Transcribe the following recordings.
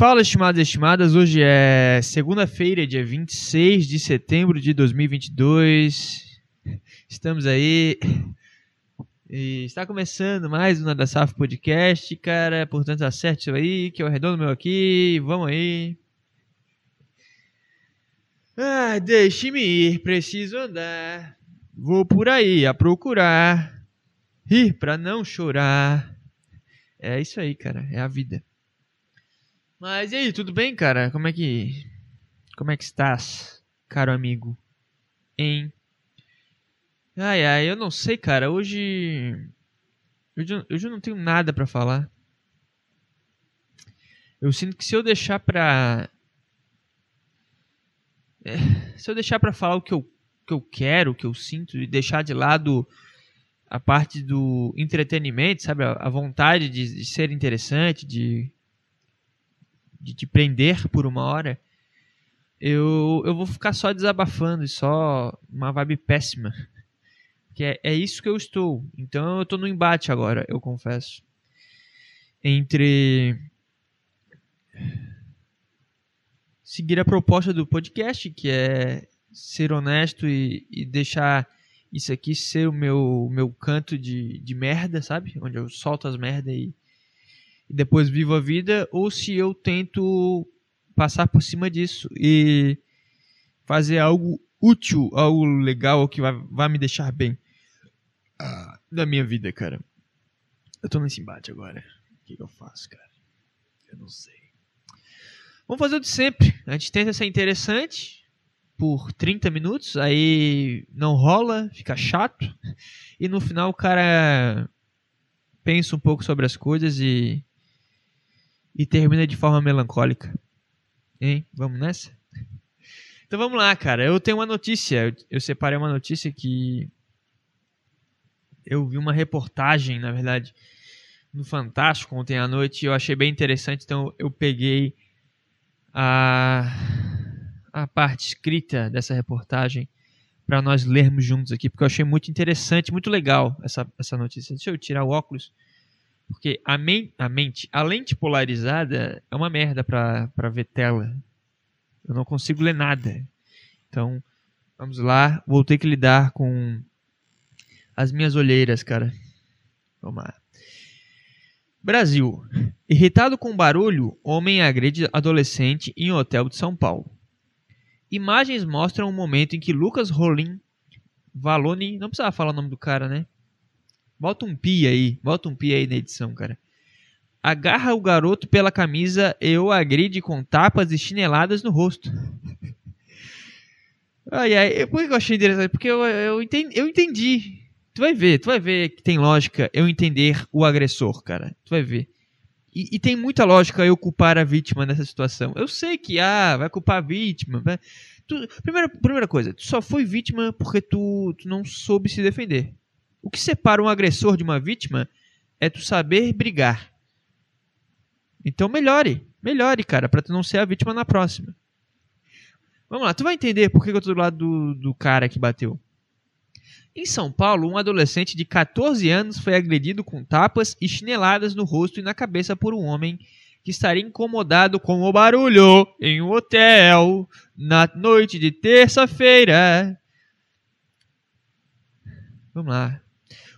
Fala, estimados e estimadas. Hoje é segunda-feira, dia 26 de setembro de 2022. Estamos aí. E está começando mais um Nada Safo Podcast, cara. Portanto, acerte isso aí, que eu arredondo meu aqui. Vamos aí. Ah, deixe-me ir, preciso andar. Vou por aí a procurar. Rir pra não chorar. É isso aí, cara. É a vida. Mas e aí, tudo bem, cara? Como é que. Como é que estás, caro amigo? Em. Ai, ai, eu não sei, cara. Hoje. Hoje, hoje eu não tenho nada para falar. Eu sinto que se eu deixar pra. É, se eu deixar pra falar o que eu, que eu quero, o que eu sinto, e deixar de lado a parte do entretenimento, sabe? A, a vontade de, de ser interessante, de de te prender por uma hora, eu, eu vou ficar só desabafando e só uma vibe péssima. Que é, é isso que eu estou. Então eu estou no embate agora, eu confesso. Entre seguir a proposta do podcast, que é ser honesto e, e deixar isso aqui ser o meu, meu canto de, de merda, sabe? Onde eu solto as merdas e e depois vivo a vida, ou se eu tento passar por cima disso e fazer algo útil, algo legal que vai, vai me deixar bem ah, da minha vida, cara. Eu tô nesse embate agora. O que, que eu faço, cara? Eu não sei. Vamos fazer o de sempre. A gente tenta ser interessante por 30 minutos, aí não rola, fica chato. E no final o cara pensa um pouco sobre as coisas e e termina de forma melancólica. Hein? Vamos nessa? Então vamos lá, cara. Eu tenho uma notícia. Eu separei uma notícia que eu vi uma reportagem, na verdade, no Fantástico ontem à noite e eu achei bem interessante. Então eu peguei a, a parte escrita dessa reportagem para nós lermos juntos aqui, porque eu achei muito interessante, muito legal essa, essa notícia. Deixa eu tirar o óculos porque a, men a mente, a lente polarizada é uma merda para ver tela. Eu não consigo ler nada. Então, vamos lá. Vou ter que lidar com as minhas olheiras, cara. Vamos lá. Brasil. Irritado com barulho, homem agride adolescente em hotel de São Paulo. Imagens mostram o momento em que Lucas Rolim Valone, não precisava falar o nome do cara, né? Bota um pi aí. Bota um pi aí na edição, cara. Agarra o garoto pela camisa e o agride com tapas e chineladas no rosto. ai, ai. Por que eu achei interessante? Porque eu, eu, entendi, eu entendi. Tu vai ver, tu vai ver que tem lógica eu entender o agressor, cara. Tu vai ver. E, e, tem muita lógica eu culpar a vítima nessa situação. Eu sei que, ah, vai culpar a vítima. Tu, primeira, primeira coisa, tu só foi vítima porque tu, tu não soube se defender. O que separa um agressor de uma vítima é tu saber brigar. Então melhore, melhore, cara, para tu não ser a vítima na próxima. Vamos lá, tu vai entender por que eu tô do lado do, do cara que bateu. Em São Paulo, um adolescente de 14 anos foi agredido com tapas e chineladas no rosto e na cabeça por um homem que estaria incomodado com o barulho em um hotel na noite de terça-feira. Vamos lá.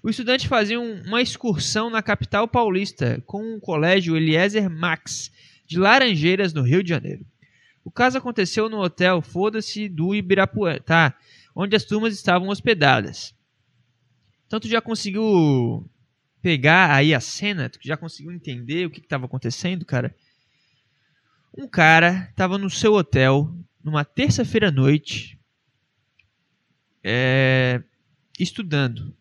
O estudante fazia uma excursão na capital paulista com o colégio Eliezer Max, de Laranjeiras, no Rio de Janeiro. O caso aconteceu no hotel Foda-se do Ibirapuã, tá? Onde as turmas estavam hospedadas. Então tu já conseguiu pegar aí a cena? Tu já conseguiu entender o que estava acontecendo, cara? Um cara estava no seu hotel numa terça-feira à noite é, estudando.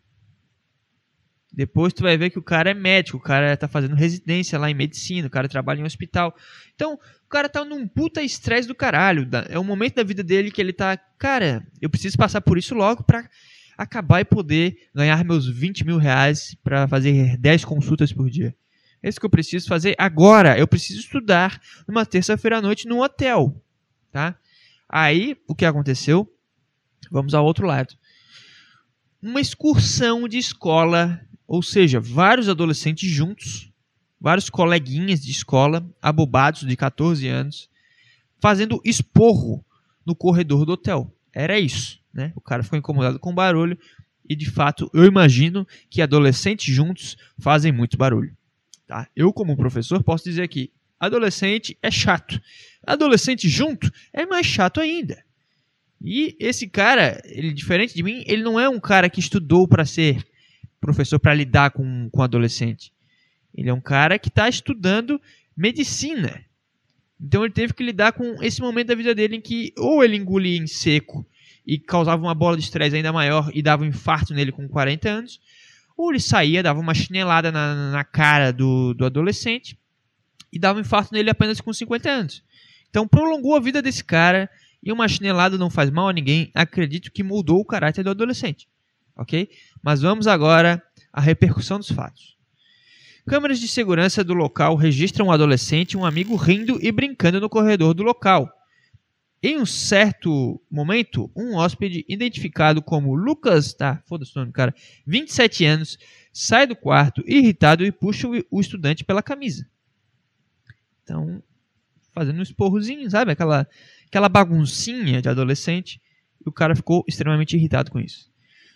Depois tu vai ver que o cara é médico, o cara tá fazendo residência lá em medicina, o cara trabalha em um hospital. Então, o cara tá num puta estresse do caralho. É um momento da vida dele que ele tá, cara, eu preciso passar por isso logo pra acabar e poder ganhar meus 20 mil reais pra fazer 10 consultas por dia. É isso que eu preciso fazer agora. Eu preciso estudar numa terça-feira à noite num hotel, tá? Aí, o que aconteceu? Vamos ao outro lado. Uma excursão de escola ou seja, vários adolescentes juntos vários coleguinhas de escola, abobados de 14 anos, fazendo esporro no corredor do hotel. Era isso, né? O cara ficou incomodado com o barulho e de fato eu imagino que adolescentes juntos fazem muito barulho. Tá? Eu como professor posso dizer aqui, adolescente é chato. Adolescente junto é mais chato ainda. E esse cara, ele diferente de mim, ele não é um cara que estudou para ser professor para lidar com, com adolescente. Ele é um cara que está estudando medicina. Então ele teve que lidar com esse momento da vida dele em que ou ele engolia em seco e causava uma bola de estresse ainda maior e dava um infarto nele com 40 anos, ou ele saía, dava uma chinelada na, na cara do, do adolescente e dava um infarto nele apenas com 50 anos. Então prolongou a vida desse cara e uma chinelada não faz mal a ninguém. Acredito que mudou o caráter do adolescente, ok? Mas vamos agora à repercussão dos fatos. Câmeras de segurança do local registram um adolescente e um amigo rindo e brincando no corredor do local. Em um certo momento, um hóspede identificado como Lucas, tá, foda-se o nome do cara, 27 anos, sai do quarto irritado e puxa o estudante pela camisa. Então, fazendo um esporrozinho, sabe? Aquela, aquela baguncinha de adolescente. E o cara ficou extremamente irritado com isso.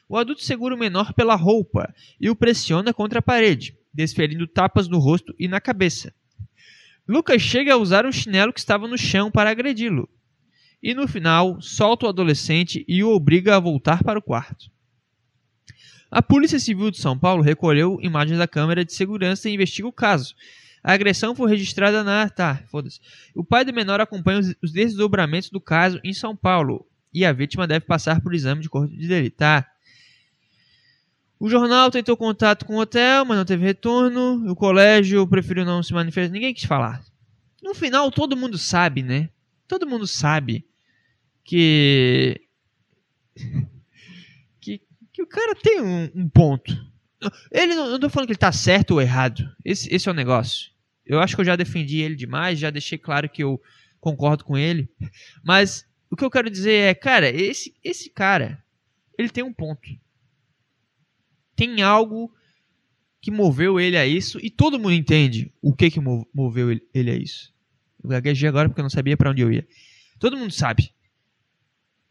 O adulto segura o menor pela roupa e o pressiona contra a parede desferindo tapas no rosto e na cabeça. Lucas chega a usar um chinelo que estava no chão para agredi-lo. E no final, solta o adolescente e o obriga a voltar para o quarto. A Polícia Civil de São Paulo recolheu imagens da câmera de segurança e investiga o caso. A agressão foi registrada na. Tá, foda-se. O pai do menor acompanha os desdobramentos do caso em São Paulo. E a vítima deve passar por exame de corpo de delito. Tá. O jornal tentou contato com o hotel, mas não teve retorno. O colégio preferiu não se manifestar. Ninguém quis falar. No final, todo mundo sabe, né? Todo mundo sabe que. que, que o cara tem um, um ponto. Ele não, não tô falando que ele tá certo ou errado. Esse, esse é o negócio. Eu acho que eu já defendi ele demais, já deixei claro que eu concordo com ele. Mas o que eu quero dizer é, cara, esse, esse cara, ele tem um ponto tem algo que moveu ele a isso e todo mundo entende o que que moveu ele a isso. Eu gaguejei agora porque eu não sabia para onde eu ia. Todo mundo sabe.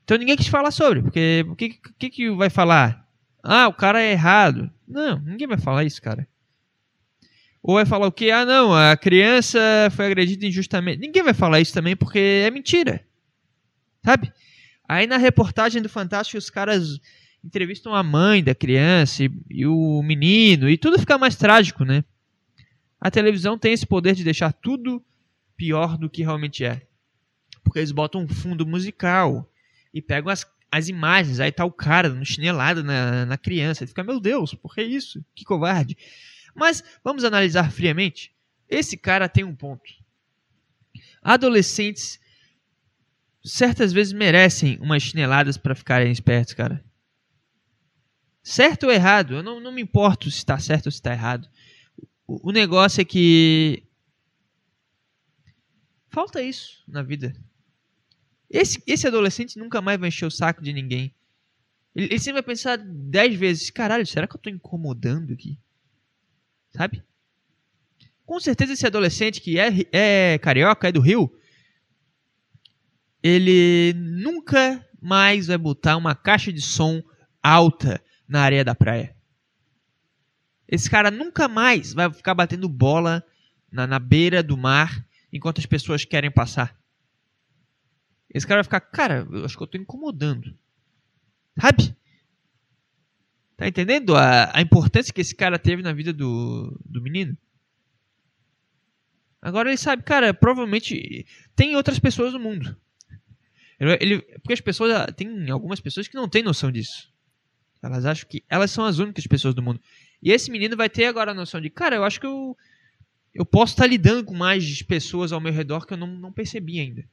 Então ninguém quis falar sobre, porque o que, que, que vai falar? Ah, o cara é errado. Não, ninguém vai falar isso, cara. Ou vai falar o quê? Ah, não, a criança foi agredida injustamente. Ninguém vai falar isso também porque é mentira. Sabe? Aí na reportagem do Fantástico os caras entrevistam a mãe da criança e, e, o menino, e tudo fica mais trágico, né? A televisão tem esse poder de deixar tudo pior do que realmente é. Porque eles botam um fundo musical e pegam as, as imagens, aí tá o cara no chinelado na, na criança. E fica, meu Deus, por que isso? Que covarde. Mas vamos analisar friamente. Esse cara tem um ponto. Adolescentes certas vezes merecem umas chineladas para ficarem espertos, cara. Certo ou errado, eu não, não me importo se está certo ou se está errado. O, o negócio é que. Falta isso na vida. Esse, esse adolescente nunca mais vai encher o saco de ninguém. Ele, ele sempre vai pensar dez vezes: caralho, será que eu estou incomodando aqui? Sabe? Com certeza esse adolescente que é, é carioca, é do Rio, ele nunca mais vai botar uma caixa de som alta na areia da praia. Esse cara nunca mais vai ficar batendo bola na, na beira do mar enquanto as pessoas querem passar. Esse cara vai ficar, cara, eu acho que eu tô incomodando. Sabe? Tá entendendo a, a importância que esse cara teve na vida do, do menino? Agora ele sabe, cara, provavelmente tem outras pessoas no mundo. Ele, ele, porque as pessoas, tem algumas pessoas que não têm noção disso. Elas acham que elas são as únicas pessoas do mundo. E esse menino vai ter agora a noção de, cara, eu acho que eu, eu posso estar lidando com mais pessoas ao meu redor que eu não, não percebi ainda.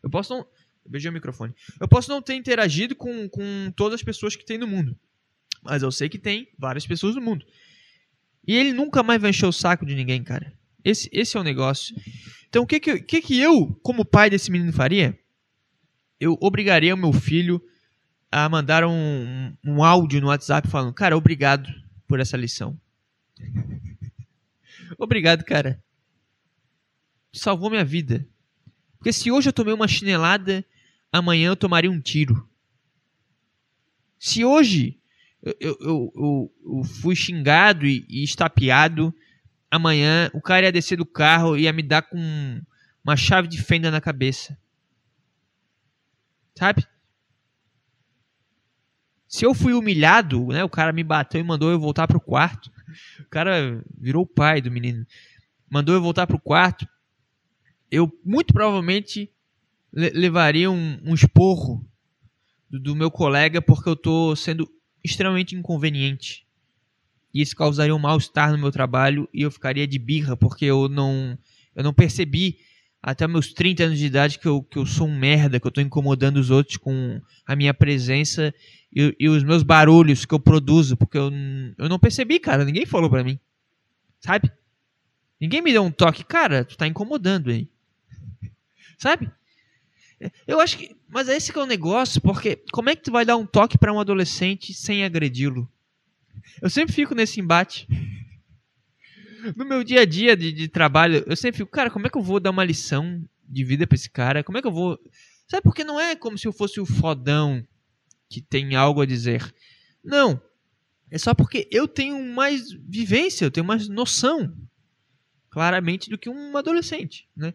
Eu posso não. Beijei o microfone. Eu posso não ter interagido com, com todas as pessoas que tem no mundo. Mas eu sei que tem várias pessoas no mundo. E ele nunca mais vai encher o saco de ninguém, cara. Esse, esse é o negócio. Então, o que que, que que eu, como pai desse menino, faria? Eu obrigaria o meu filho a mandar um, um áudio no WhatsApp falando: Cara, obrigado por essa lição. Obrigado, cara. Salvou minha vida. Porque se hoje eu tomei uma chinelada, amanhã eu tomaria um tiro. Se hoje eu, eu, eu, eu fui xingado e, e estapeado, amanhã o cara ia descer do carro e ia me dar com uma chave de fenda na cabeça. Sabe? Se eu fui humilhado, né, o cara me bateu e mandou eu voltar pro quarto. O cara virou o pai do menino. Mandou eu voltar pro quarto. Eu muito provavelmente le levaria um, um esporro do, do meu colega porque eu tô sendo extremamente inconveniente. E isso causaria um mal-estar no meu trabalho e eu ficaria de birra porque eu não eu não percebi até meus 30 anos de idade que eu, que eu sou um merda, que eu tô incomodando os outros com a minha presença e, e os meus barulhos que eu produzo, porque eu, eu não percebi, cara, ninguém falou pra mim. Sabe? Ninguém me deu um toque, cara, tu tá incomodando aí. Sabe? Eu acho que. Mas esse que é o negócio, porque como é que tu vai dar um toque para um adolescente sem agredi-lo? Eu sempre fico nesse embate no meu dia a dia de, de, trabalho, eu sempre fico, cara, como é que eu vou dar uma lição de vida pra esse cara? Como é que eu vou. Sabe, porque não é como se eu fosse o fodão que tem algo a dizer. Não. É só porque eu tenho mais vivência, eu tenho mais noção, claramente, do que um adolescente, né?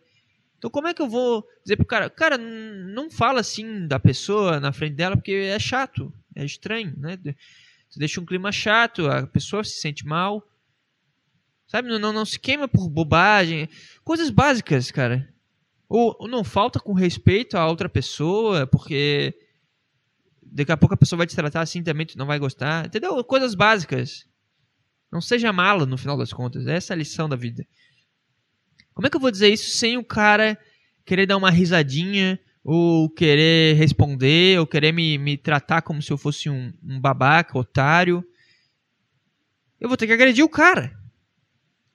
Então, como é que eu vou dizer pro cara, cara, não fala assim da pessoa na frente dela, porque é chato, é estranho, né? Tu deixa um clima chato, a pessoa se sente mal. Sabe? Não, não, não se queima por bobagem. Coisas básicas, cara. Ou, ou, não falta com respeito a outra pessoa, porque daqui a pouco a pessoa vai te tratar assim também, tu não vai gostar. Entendeu? Coisas básicas. Não seja mala no final das contas. Essa é a lição da vida. Como é que eu vou dizer isso sem o cara querer dar uma risadinha, ou querer responder, ou querer me, me tratar como se eu fosse um, um babaca, otário? Eu vou ter que agredir o cara.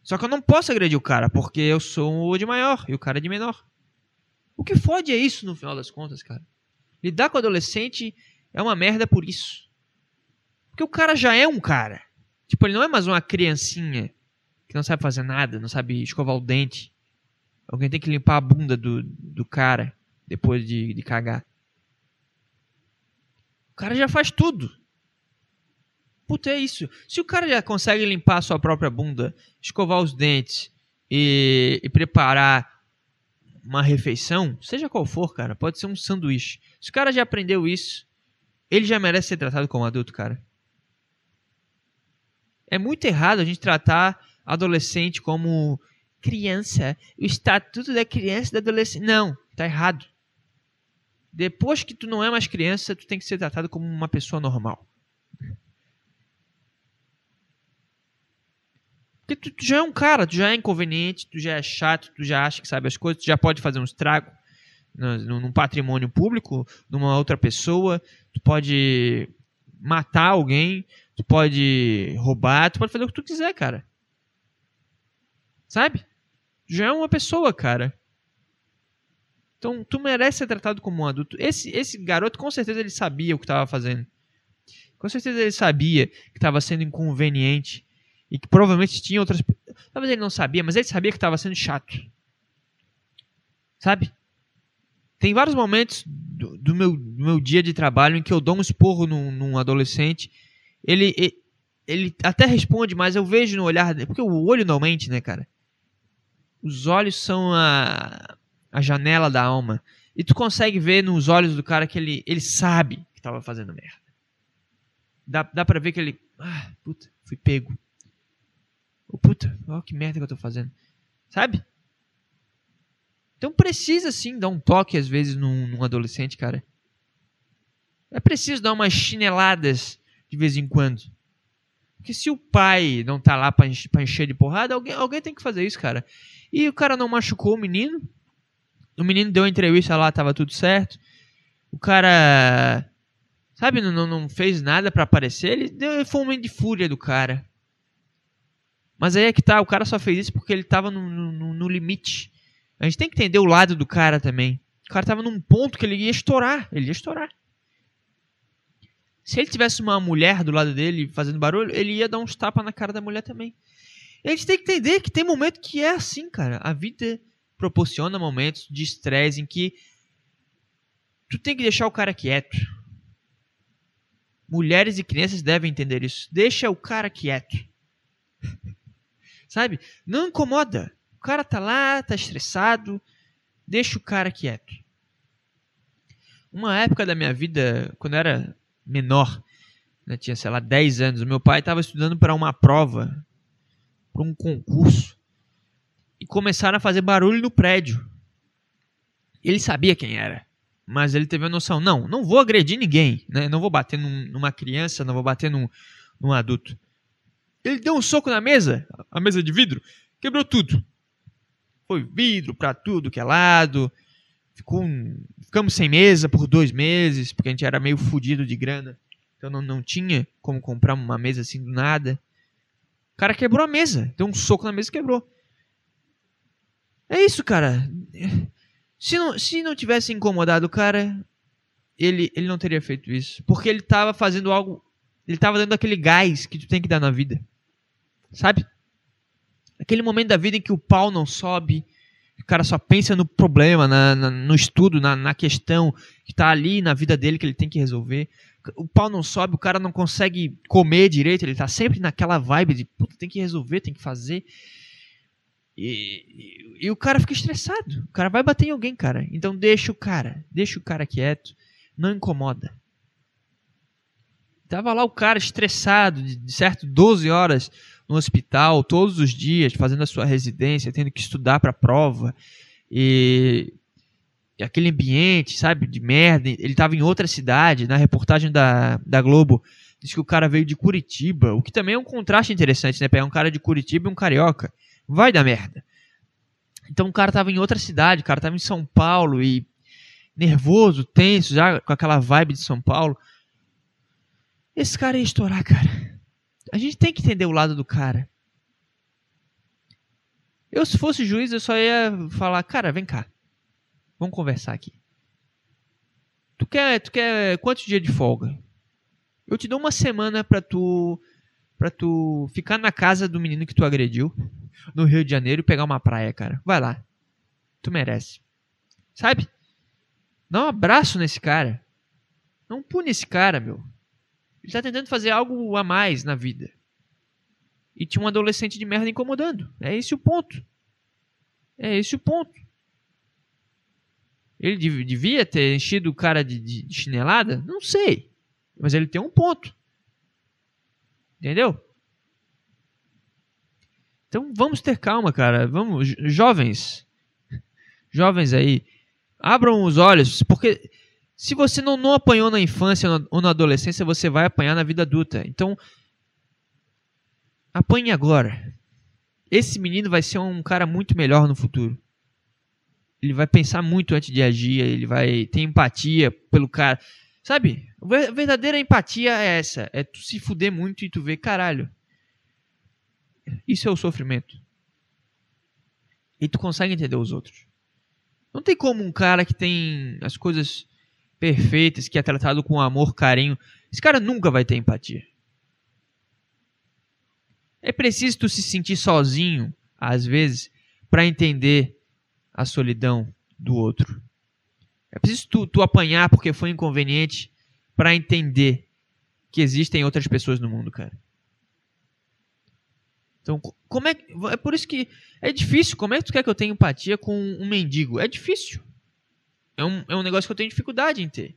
Só que eu não posso agredir o cara, porque eu sou o de maior e o cara é de menor. O que fode é isso no final das contas, cara. Lidar com adolescente é uma merda por isso. Porque o cara já é um cara. Tipo, ele não é mais uma criancinha que não sabe fazer nada, não sabe escovar o dente. Alguém tem que limpar a bunda do, do cara depois de, de cagar. O cara já faz tudo. Puta, é isso. Se o cara já consegue limpar a sua própria bunda, escovar os dentes e, e preparar uma refeição, seja qual for, cara, pode ser um sanduíche. Se o cara já aprendeu isso, ele já merece ser tratado como adulto, cara. É muito errado a gente tratar adolescente como criança. O estatuto da criança e da adolescente. Não, tá errado. Depois que tu não é mais criança, tu tem que ser tratado como uma pessoa normal. Porque tu, tu, já é um cara, tu já é inconveniente, tu já é chato, tu já acha que sabe as coisas, tu já pode fazer um estrago num patrimônio público, numa outra pessoa, tu pode matar alguém, tu pode roubar, tu pode fazer o que tu quiser, cara. Sabe? Já é uma pessoa, cara. Então, tu merece ser tratado como um adulto. Esse, esse garoto, com certeza, ele sabia o que estava fazendo. Com certeza, ele sabia que estava sendo inconveniente e que provavelmente tinha outras. Talvez ele não sabia, mas ele sabia que estava sendo chato. Sabe? Tem vários momentos do, do, meu, do meu dia de trabalho em que eu dou um esporro num, num adolescente. Ele, ele, ele até responde, mas eu vejo no olhar dele. Porque o olho não mente, né, cara? Os olhos são a, a janela da alma. E tu consegue ver nos olhos do cara que ele, ele sabe que estava fazendo merda. Dá, dá pra ver que ele. Ah, puta, fui pego. Oh, puta, olha que merda que eu tô fazendo. Sabe? Então precisa sim dar um toque às vezes num, num adolescente, cara. É preciso dar umas chineladas de vez em quando. Porque se o pai não tá lá pra encher, pra encher de porrada, alguém, alguém tem que fazer isso, cara. E o cara não machucou o menino. O menino deu entrevista lá, tava tudo certo. O cara. Sabe, não, não fez nada para aparecer. Ele deu foi um momento de fúria do cara. Mas aí é que tá, o cara só fez isso porque ele tava no, no, no limite. A gente tem que entender o lado do cara também. O cara tava num ponto que ele ia estourar. Ele ia estourar. Se ele tivesse uma mulher do lado dele fazendo barulho, ele ia dar uns tapas na cara da mulher também. E a gente tem que entender que tem momento que é assim, cara. A vida proporciona momentos de estresse em que tu tem que deixar o cara quieto. Mulheres e crianças devem entender isso. Deixa o cara quieto. Sabe? Não incomoda. Cara tá lá, tá estressado. Deixa o cara quieto. Uma época da minha vida, quando eu era menor, né, tinha, sei lá, 10 anos, meu pai estava estudando para uma prova, para um concurso, e começaram a fazer barulho no prédio. Ele sabia quem era, mas ele teve a noção: não, não vou agredir ninguém, né? não vou bater num, numa criança, não vou bater num, num adulto. Ele deu um soco na mesa, a mesa de vidro, quebrou tudo. Foi vidro para tudo que é lado. Ficou um... Ficamos sem mesa por dois meses, porque a gente era meio fodido de grana. Então não, não tinha como comprar uma mesa assim do nada. O cara quebrou a mesa. Deu um soco na mesa e quebrou. É isso, cara. Se não, se não tivesse incomodado o cara, ele, ele não teria feito isso. Porque ele estava fazendo algo. Ele estava dando aquele gás que tu tem que dar na vida. Sabe? Aquele momento da vida em que o pau não sobe, o cara só pensa no problema, na, na, no estudo, na, na questão que está ali na vida dele que ele tem que resolver o pau não sobe, o cara não consegue comer direito, ele tá sempre naquela vibe de puta, tem que resolver, tem que fazer. E, e, e, o cara fica estressado. O cara vai bater em alguém, cara. Então deixa o cara, deixa o cara quieto, não incomoda. Tava lá o cara estressado, de certo, 12 horas no hospital, todos os dias, fazendo a sua residência, tendo que estudar para prova. E aquele ambiente, sabe, de merda. Ele estava em outra cidade, na reportagem da, da Globo, diz que o cara veio de Curitiba, o que também é um contraste interessante, né? Pegar um cara de Curitiba e um carioca. Vai dar merda. Então o cara estava em outra cidade, o cara estava em São Paulo e nervoso, tenso, já com aquela vibe de São Paulo. Esse cara ia estourar, cara. A gente tem que entender o lado do cara. Eu, se fosse juiz, eu só ia falar, cara, vem cá. Vamos conversar aqui. Tu quer, tu quer quantos dias de folga? Eu te dou uma semana pra tu para tu ficar na casa do menino que tu agrediu no Rio de Janeiro e pegar uma praia, cara. Vai lá. Tu merece. Sabe? Dá um abraço nesse cara. Não pune esse cara, meu. Ele tá tentando fazer algo a mais na vida. E tinha um adolescente de merda incomodando. É esse o ponto. É esse o ponto. Ele devia ter enchido o cara de, de, de chinelada? Não sei. Mas ele tem um ponto. Entendeu? Então vamos ter calma, cara. Vamos, jovens, jovens aí, abram os olhos, porque se você não, não apanhou na infância ou na adolescência, você vai apanhar na vida adulta. Então, apanhe agora. Esse menino vai ser um cara muito melhor no futuro ele vai pensar muito antes de agir, ele vai ter empatia pelo cara. Sabe? A verdadeira empatia é essa. É tu se fuder muito e tu ver, caralho. Isso é o sofrimento. E tu consegue entender os outros. Não tem como um cara que tem as coisas perfeitas, que é tratado com amor, carinho. Esse cara nunca vai ter empatia. É preciso tu se sentir sozinho, às vezes, para entender a solidão do outro. É preciso tu, tu apanhar porque foi inconveniente para entender que existem outras pessoas no mundo, cara. Então, como é é por isso que é difícil. Como é que tu quer que eu tenha empatia com um mendigo? É difícil. É um, é um negócio que eu tenho dificuldade em ter.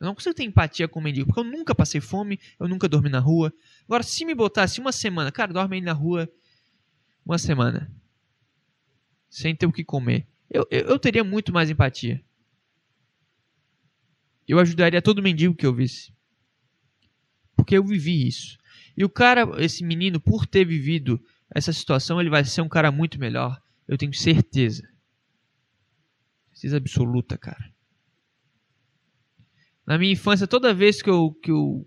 Eu não consigo ter empatia com um mendigo, porque eu nunca passei fome, eu nunca dormi na rua. Agora, se me botasse uma semana, cara, dorme aí na rua uma semana sem ter o que comer, eu, eu, eu teria muito mais empatia. Eu ajudaria todo mendigo que eu visse. Porque eu vivi isso. E o cara, esse menino, por ter vivido essa situação, ele vai ser um cara muito melhor. Eu tenho certeza. Certeza absoluta, cara. Na minha infância, toda vez que eu, que eu,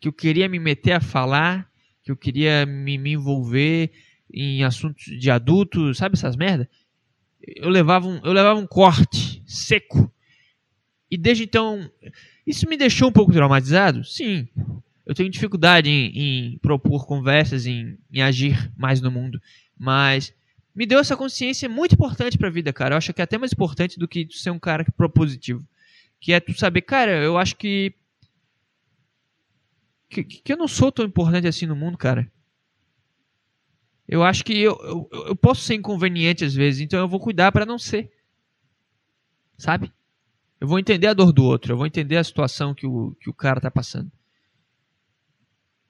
que eu queria me meter a falar, que eu queria me, me envolver em assuntos de adulto, sabe essas merda? eu levava um, eu levava um corte seco. E desde então, isso me deixou um pouco traumatizado? Sim. eu tenho dificuldade em, em propor conversas, em, em, agir mais no mundo. Mas me deu essa consciência muito importante pra vida, cara. Eu acho que é até mais importante do que ser um cara propositivo. Que é tu saber, cara, eu acho que. Que, que eu não sou tão importante assim no mundo, cara. Eu acho que eu, eu, eu posso ser inconveniente às vezes, então eu vou cuidar para não ser. Sabe? Eu vou entender a dor do outro, eu vou entender a situação que o, que o cara tá passando.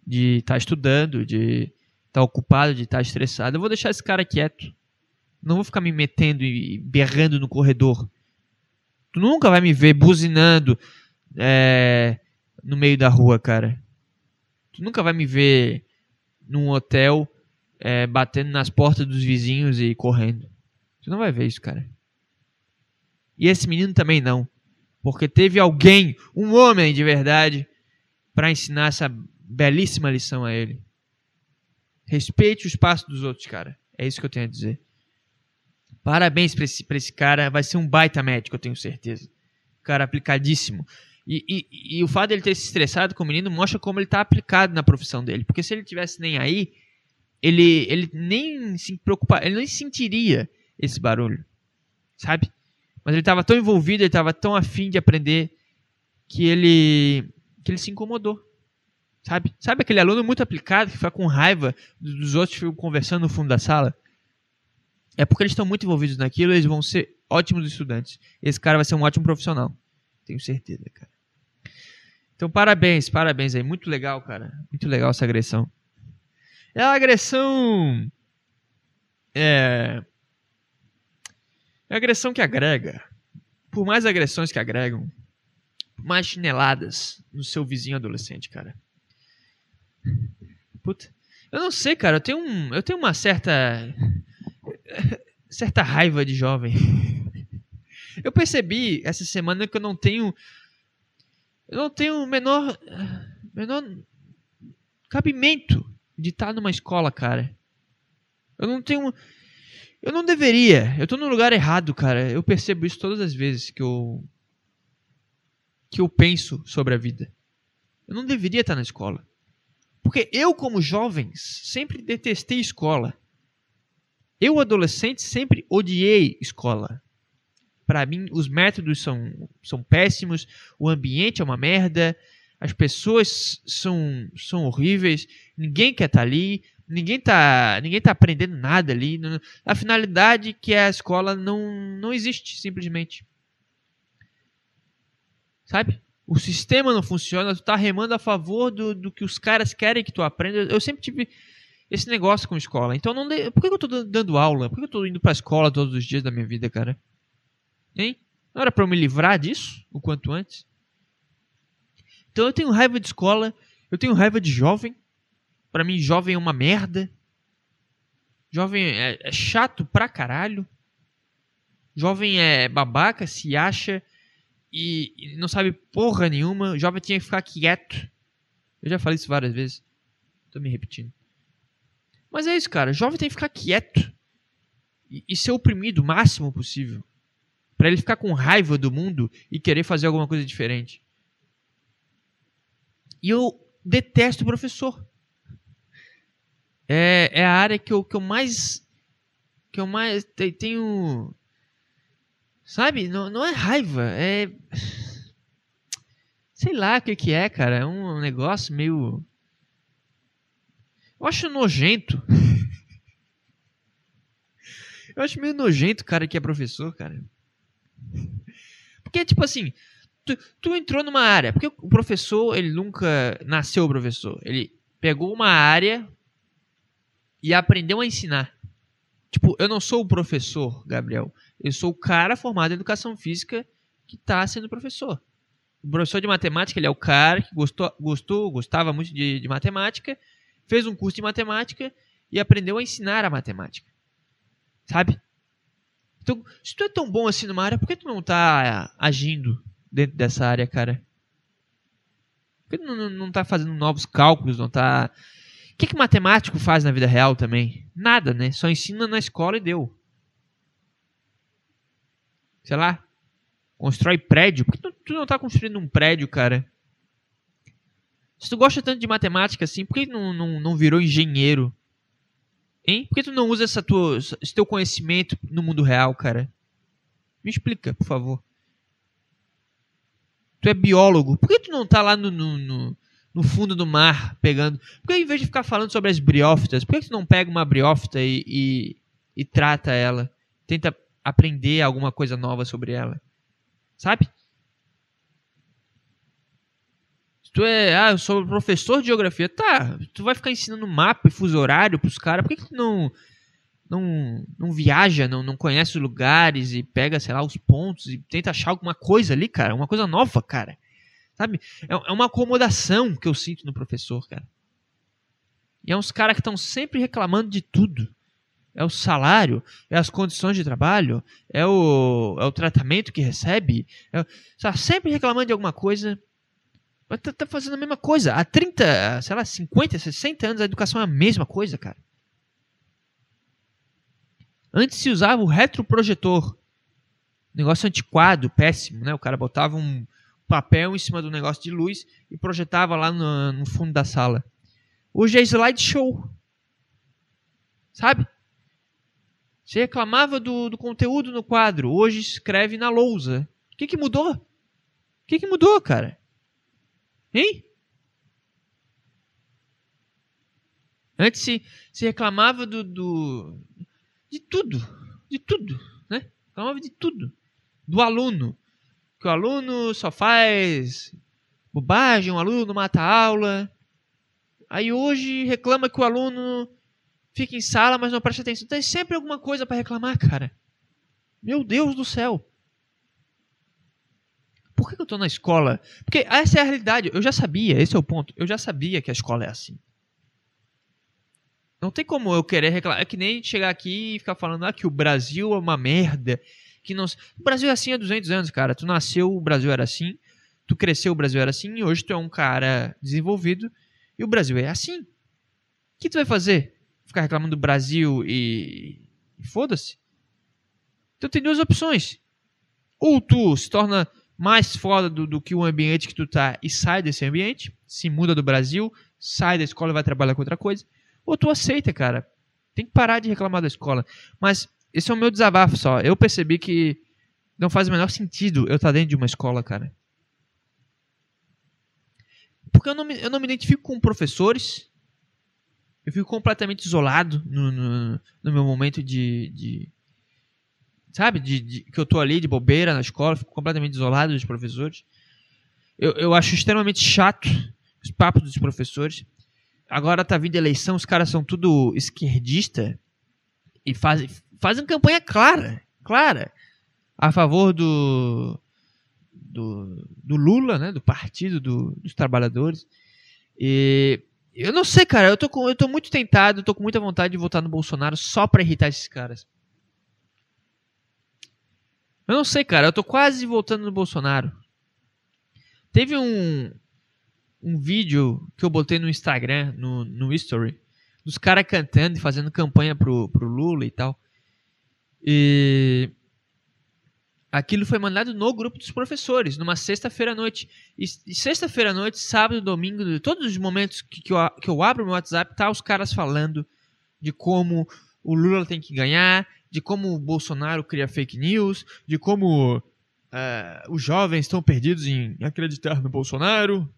De estar tá estudando, de tá ocupado, de estar tá estressado. Eu vou deixar esse cara quieto. Não vou ficar me metendo e berrando no corredor. Tu nunca vai me ver buzinando é, no meio da rua, cara. Tu nunca vai me ver num hotel é, batendo nas portas dos vizinhos e correndo. Tu não vai ver isso, cara. E esse menino também não. Porque teve alguém, um homem de verdade, para ensinar essa belíssima lição a ele. Respeite o espaço dos outros, cara. É isso que eu tenho a dizer. Parabéns pra esse, pra esse cara. Vai ser um baita médico, eu tenho certeza. Cara aplicadíssimo. E, e, e o fato dele ter se estressado com o menino mostra como ele tá aplicado na profissão dele. Porque se ele tivesse nem aí, ele, ele nem se preocupar, ele nem sentiria esse barulho. Sabe? Mas ele estava tão envolvido, ele estava tão afim de aprender que ele que ele se incomodou. Sabe? Sabe aquele aluno muito aplicado que fica com raiva dos outros que ficam conversando no fundo da sala? É porque eles estão muito envolvidos naquilo, eles vão ser ótimos estudantes. Esse cara vai ser um ótimo profissional. Tenho certeza, cara. Então, parabéns, parabéns aí. Muito legal, cara. Muito legal essa agressão. É uma agressão. É, é agressão que agrega. Por mais agressões que agregam, mais chineladas no seu vizinho adolescente, cara. Puta. Eu não sei, cara. Eu tenho, um, eu tenho uma certa. certa raiva de jovem. Eu percebi essa semana que eu não tenho. Eu não tenho o menor. menor cabimento de estar numa escola, cara. Eu não tenho. Eu não deveria. Eu tô no lugar errado, cara. Eu percebo isso todas as vezes que eu que eu penso sobre a vida. Eu não deveria estar na escola. Porque eu, como jovens, sempre detestei escola. Eu, adolescente, sempre odiei escola. Para mim, os métodos são, são péssimos, o ambiente é uma merda, as pessoas são, são horríveis, ninguém quer estar ali, ninguém tá, ninguém tá aprendendo nada ali. A finalidade que é a escola não, não existe, simplesmente. Sabe? O sistema não funciona, tu tá remando a favor do, do que os caras querem que tu aprenda. Eu sempre tive esse negócio com escola. Então, não de... por que eu tô dando aula? Por que eu tô indo pra escola todos os dias da minha vida, cara? Hein? Não era pra eu me livrar disso o quanto antes? Então, eu tenho raiva de escola, eu tenho raiva de jovem, para mim, jovem é uma merda. Jovem é, é, chato pra caralho. Jovem é babaca, se acha e, não sabe porra nenhuma. Jovem tinha que ficar quieto. Eu já falei isso várias vezes. Tô me repetindo. Mas é isso, cara. Jovem tem que ficar quieto e, e ser oprimido o máximo possível. para ele ficar com raiva do mundo e querer fazer alguma coisa diferente. E eu detesto o professor é, é a área que eu, que eu mais. Que eu mais tenho. Sabe? Não, não é raiva, é. Sei lá o que, que é, cara. É um negócio meio. Eu acho nojento. eu acho meio nojento cara que é professor, cara. Porque, tipo assim, tu, tu entrou numa área. Porque o professor, ele nunca nasceu professor. Ele pegou uma área e aprendeu a ensinar. Tipo, eu não sou o professor, Gabriel. Eu sou o cara formado em educação física que está sendo professor. O professor de matemática, ele é o cara que gostou, gostou gostava muito de, de matemática, fez um curso de matemática e aprendeu a ensinar a matemática. Sabe? Então, se tu é tão bom assim numa área, por que tu não está agindo dentro dessa área, cara? Por que tu não, não tá fazendo novos cálculos, não tá que, que matemático faz na vida real também? Nada, né? Só ensina na escola e deu. Sei lá. Constrói prédio. Por que tu, tu não tá construindo um prédio, cara? Se tu gosta tanto de matemática assim, por que não, não, não virou engenheiro? Hein? Por que tu não usa essa tua, esse teu conhecimento no mundo real, cara? Me explica, por favor. Tu é biólogo. Por que tu não tá lá no, no, no, no fundo do mar pegando. Por que em vez de ficar falando sobre as briófitas, por que tu não pega uma briófita e, e, e trata ela? Tenta aprender alguma coisa nova sobre ela. Sabe? tu é, ah, eu sou professor de geografia, tá, tu vai ficar ensinando mapa e fuso horário pros caras, por que, que tu não, não, não viaja, não, não conhece os lugares e pega, sei lá, os pontos e tenta achar alguma coisa ali, cara, uma coisa nova, cara. Sabe? É, é uma acomodação que eu sinto no professor, cara. E é uns caras que estão sempre reclamando de tudo. É o salário, é as condições de trabalho, é o, é o tratamento que recebe. É, tá sempre reclamando de alguma coisa mas tá, tá, fazendo a mesma coisa. Há 30, sei lá, 50, 60 anos a educação é a mesma coisa, cara. Antes se usava o retroprojetor. Negócio antiquado, péssimo, né? O cara botava um papel em cima do negócio de luz e projetava lá no, no fundo da sala. Hoje é slideshow. Sabe? Você reclamava do, do conteúdo no quadro, hoje escreve na lousa. O que, que mudou? O que, que mudou, cara? Hein? Antes se, se reclamava do, do, de tudo, de tudo, né? Reclamava de tudo. Do aluno, que o aluno só faz bobagem, o aluno mata a aula. Aí hoje reclama que o aluno fica em sala, mas não presta atenção. Tem sempre alguma coisa para reclamar, cara. Meu Deus do céu por que eu estou na escola? Porque essa é a realidade. Eu já sabia, esse é o ponto. Eu já sabia que a escola é assim. Não tem como eu querer reclamar. É que nem chegar aqui e ficar falando ah, que o Brasil é uma merda. Que não... O Brasil é assim há 200 anos, cara. Tu nasceu, o Brasil era assim. Tu cresceu, o Brasil era assim. E hoje tu é um cara desenvolvido. E o Brasil é assim. O que tu vai fazer? Ficar reclamando do Brasil e. e foda-se? Então tem duas opções. Ou tu se torna mais foda do, do que o ambiente que tu tá e sai desse ambiente, se muda do Brasil, sai da escola e vai trabalhar com outra coisa, ou tu aceita, cara. Tem que parar de reclamar da escola. Mas esse é o meu desabafo só. Eu percebi que não faz o menor sentido eu estar tá dentro de uma escola, cara. Porque eu não me, eu não me identifico com professores. Eu fico completamente isolado no, no, no meu momento de, de, sabe? De, de, que eu tô ali de bobeira na escola, fico completamente isolado dos professores. Eu, eu acho extremamente chato os papos dos professores. Agora tá vindo eleição, os caras são tudo esquerdista e fazem, fazem campanha clara, clara, a favor do, do, do Lula, né? Do partido do, dos trabalhadores. E eu não sei, cara, eu tô, com, eu tô muito tentado, tô com muita vontade de votar no Bolsonaro só pra irritar esses caras. Eu não sei, cara. Eu tô quase voltando no Bolsonaro. Teve um, um vídeo que eu botei no Instagram, no, no History, dos caras cantando e fazendo campanha pro, pro Lula e tal. E aquilo foi mandado no grupo dos professores, numa sexta-feira à noite. E, e sexta-feira à noite, sábado, domingo, todos os momentos que, que, eu, que eu abro meu WhatsApp, tá os caras falando de como o Lula tem que ganhar, de como o Bolsonaro cria fake news, de como uh, os jovens estão perdidos em acreditar no Bolsonaro,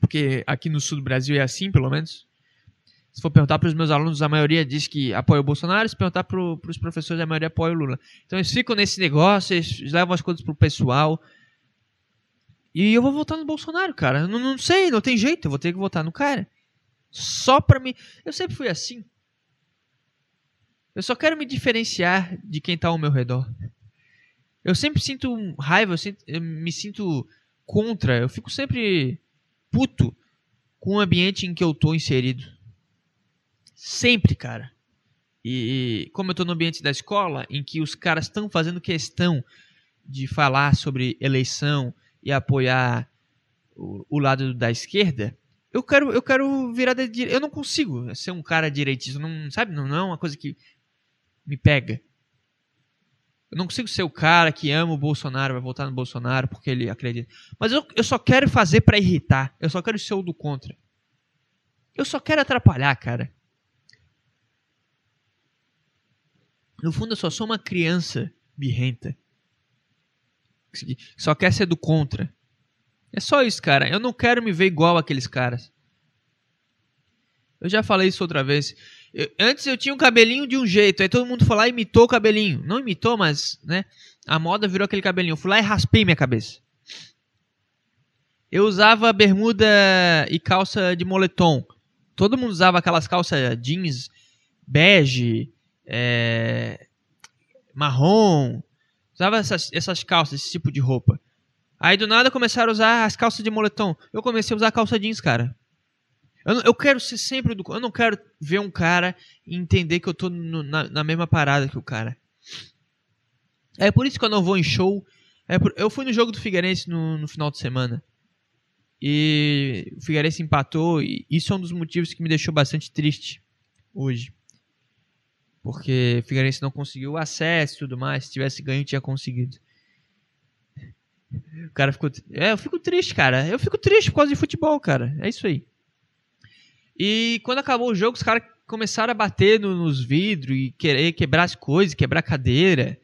porque aqui no sul do Brasil é assim, pelo menos. Se for perguntar para os meus alunos, a maioria diz que apoia o Bolsonaro. Se perguntar para os professores, a maioria apoia o Lula. Então eles ficam nesse negócio, eles levam as coisas para o pessoal. E eu vou votar no Bolsonaro, cara. Não, não sei, não tem jeito. Eu vou ter que votar no cara. Só para mim. Eu sempre fui assim. Eu só quero me diferenciar de quem está ao meu redor. Eu sempre sinto raiva, eu, sinto, eu, me sinto contra, eu fico sempre puto com o ambiente em que eu tô inserido. Sempre, cara. E, e como eu tô no ambiente da escola, em que os caras estão fazendo questão de falar sobre eleição e apoiar o, o lado da esquerda, eu quero, eu quero virar de, eu não consigo ser um cara direitista, não sabe, não, não é uma coisa que me pega. Eu não consigo ser o cara que ama o Bolsonaro, vai votar no Bolsonaro porque ele acredita. Mas eu, eu só quero fazer para irritar. Eu só quero ser o do contra. Eu só quero atrapalhar, cara. No fundo, eu só sou uma criança birrenta. Só quer ser do contra. É só isso, cara. Eu não quero me ver igual aqueles caras. Eu já falei isso outra vez. Eu, antes eu tinha um cabelinho de um jeito, aí todo mundo foi lá e imitou o cabelinho. Não imitou, mas, né? A moda virou aquele cabelinho. Eu fui lá e raspei minha cabeça. Eu usava bermuda e calça de moletom. Todo mundo usava aquelas calças jeans bege, é, marrom. Usava essas, essas calças, esse tipo de roupa. Aí do nada começaram a usar as calças de moletom. Eu comecei a usar calça jeans, cara. Eu, eu quero ser sempre do. Eu não quero ver um cara e entender que eu tô no, na, na, mesma parada que o cara. É por isso que eu não vou em show. É por, eu fui no jogo do Figueirense no, no final de semana. E o Figueirense empatou. E isso é um dos motivos que me deixou bastante triste hoje. Porque o Figueirense não conseguiu acesso e tudo mais. Se tivesse ganho, tinha conseguido. O cara ficou. É, eu fico triste, cara. Eu fico triste por causa de futebol, cara. É isso aí. E quando acabou o jogo, os caras começaram a bater no, nos vidros e querer quebrar as coisas, quebrar cadeira.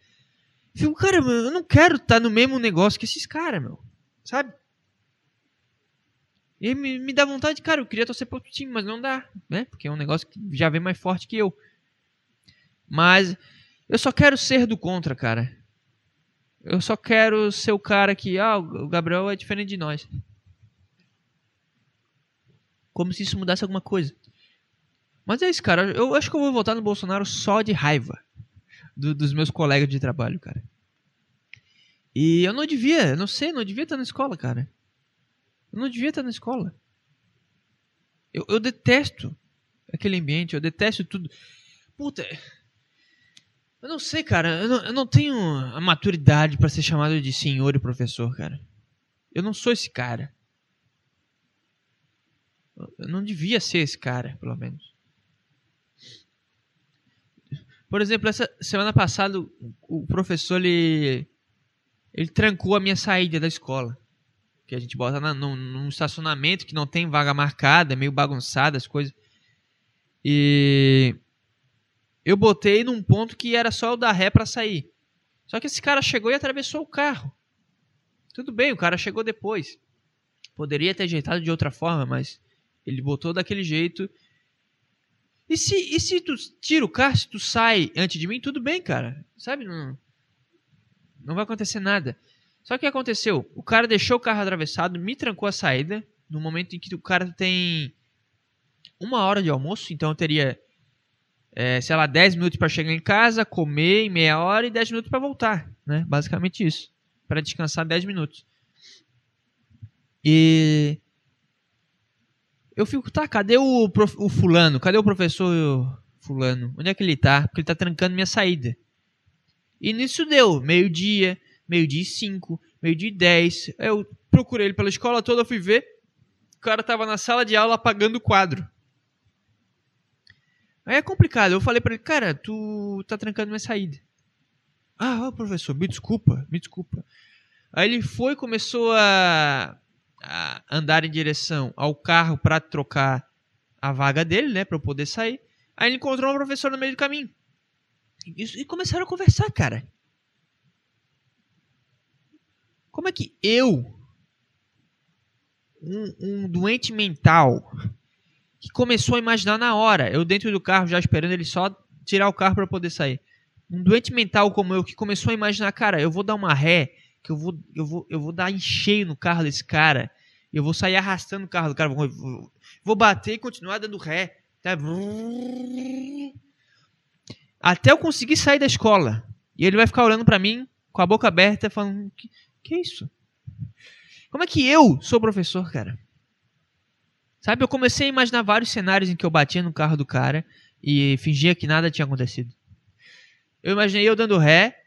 Eu fico, cara, eu não quero estar tá no mesmo negócio que esses caras, meu. Sabe? E me, me dá vontade, cara, eu queria torcer pro outro time, mas não dá, né? Porque é um negócio que já vem mais forte que eu. Mas eu só quero ser do contra, cara. Eu só quero ser o cara que, ah, o Gabriel é diferente de nós. Como se isso mudasse alguma coisa. Mas é isso, cara. Eu acho que eu vou votar no Bolsonaro só de raiva do, dos meus colegas de trabalho, cara. E eu não devia, não sei, não devia estar na escola, cara. Eu não devia estar na escola. Eu, eu detesto aquele ambiente, eu detesto tudo. Puta, eu não sei, cara. Eu não, eu não tenho a maturidade para ser chamado de senhor e professor, cara. Eu não sou esse cara. Eu não devia ser esse cara, pelo menos. Por exemplo, essa semana passada o professor ele, ele trancou a minha saída da escola. Que a gente bota na, num, num estacionamento que não tem vaga marcada, meio bagunçado as coisas. E eu botei num ponto que era só eu dar ré para sair. Só que esse cara chegou e atravessou o carro. Tudo bem, o cara chegou depois. Poderia ter ajeitado de outra forma, mas ele botou daquele jeito. E se, e se tu tira o carro, se tu sai antes de mim, tudo bem, cara. Sabe? Não, não vai acontecer nada. Só que o que aconteceu? O cara deixou o carro atravessado, me trancou a saída. No momento em que o cara tem uma hora de almoço, então eu teria é, sei lá, 10 minutos para chegar em casa, comer em meia hora e 10 minutos para voltar, né? Basicamente isso. Para descansar 10 minutos. E eu fico, tá, cadê o, prof... o fulano? Cadê o professor fulano? Onde é que ele tá? Porque ele tá trancando minha saída. E nisso deu, meio-dia, meio-dia e cinco, meio-dia e dez. Eu procurei ele pela escola toda, fui ver. O cara tava na sala de aula apagando o quadro. Aí é complicado. Eu falei para ele, cara, tu tá trancando minha saída. Ah, professor, me desculpa, me desculpa. Aí ele foi começou a, a andar em direção ao carro para trocar a vaga dele, né, para eu poder sair. Aí ele encontrou uma professora no meio do caminho. E, e começaram a conversar, cara. Como é que eu, um, um doente mental, que começou a imaginar na hora, eu dentro do carro já esperando ele só tirar o carro para poder sair. Um doente mental como eu que começou a imaginar, cara, eu vou dar uma ré, que eu vou eu vou eu vou dar em cheio no carro desse cara, eu vou sair arrastando o carro do cara, vou, vou, bater e continuar dando ré, tá? Até eu conseguir sair da escola. E ele vai ficar olhando para mim com a boca aberta falando, que, que é isso? Como é que eu sou professor, cara? Sabe, eu comecei a imaginar vários cenários em que eu batia no carro do cara e fingia que nada tinha acontecido. Eu imaginei eu dando ré,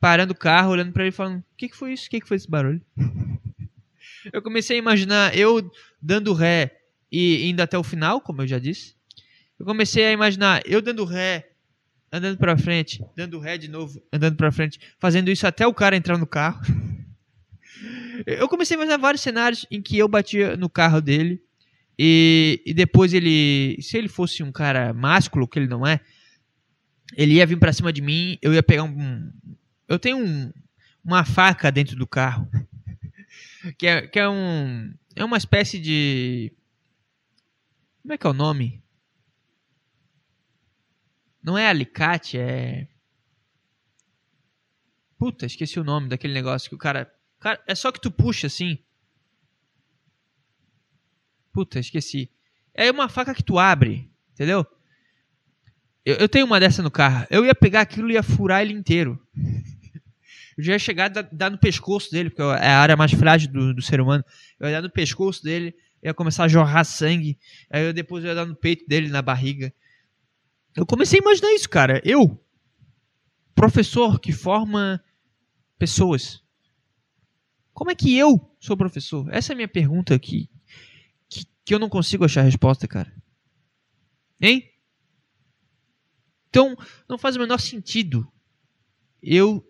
parando o carro, olhando para ele e falando: O que, que foi isso? O que, que foi esse barulho? eu comecei a imaginar eu dando ré e indo até o final, como eu já disse. Eu comecei a imaginar eu dando ré andando pra frente, dando ré de novo, andando pra frente, fazendo isso até o cara entrar no carro. Eu comecei a imaginar vários cenários em que eu batia no carro dele e, e depois ele, se ele fosse um cara másculo, que ele não é, ele ia vir pra cima de mim, eu ia pegar um. Eu tenho um, uma faca dentro do carro, que é, que é um. É uma espécie de. Como é que é o nome? Não é alicate, é. Puta, esqueci o nome daquele negócio que o cara. cara é só que tu puxa assim. Puta, esqueci. É uma faca que tu abre, entendeu? Eu, eu tenho uma dessa no carro. Eu ia pegar aquilo e ia furar ele inteiro. Eu já ia chegar a dar, dar no pescoço dele, porque é a área mais frágil do, do ser humano. Eu ia dar no pescoço dele, ia começar a jorrar sangue. Aí eu depois ia dar no peito dele, na barriga. Eu comecei a imaginar isso, cara. Eu, professor que forma pessoas. Como é que eu sou professor? Essa é a minha pergunta aqui. Que, eu não consigo achar resposta, cara. Hein? Então, não faz o menor sentido eu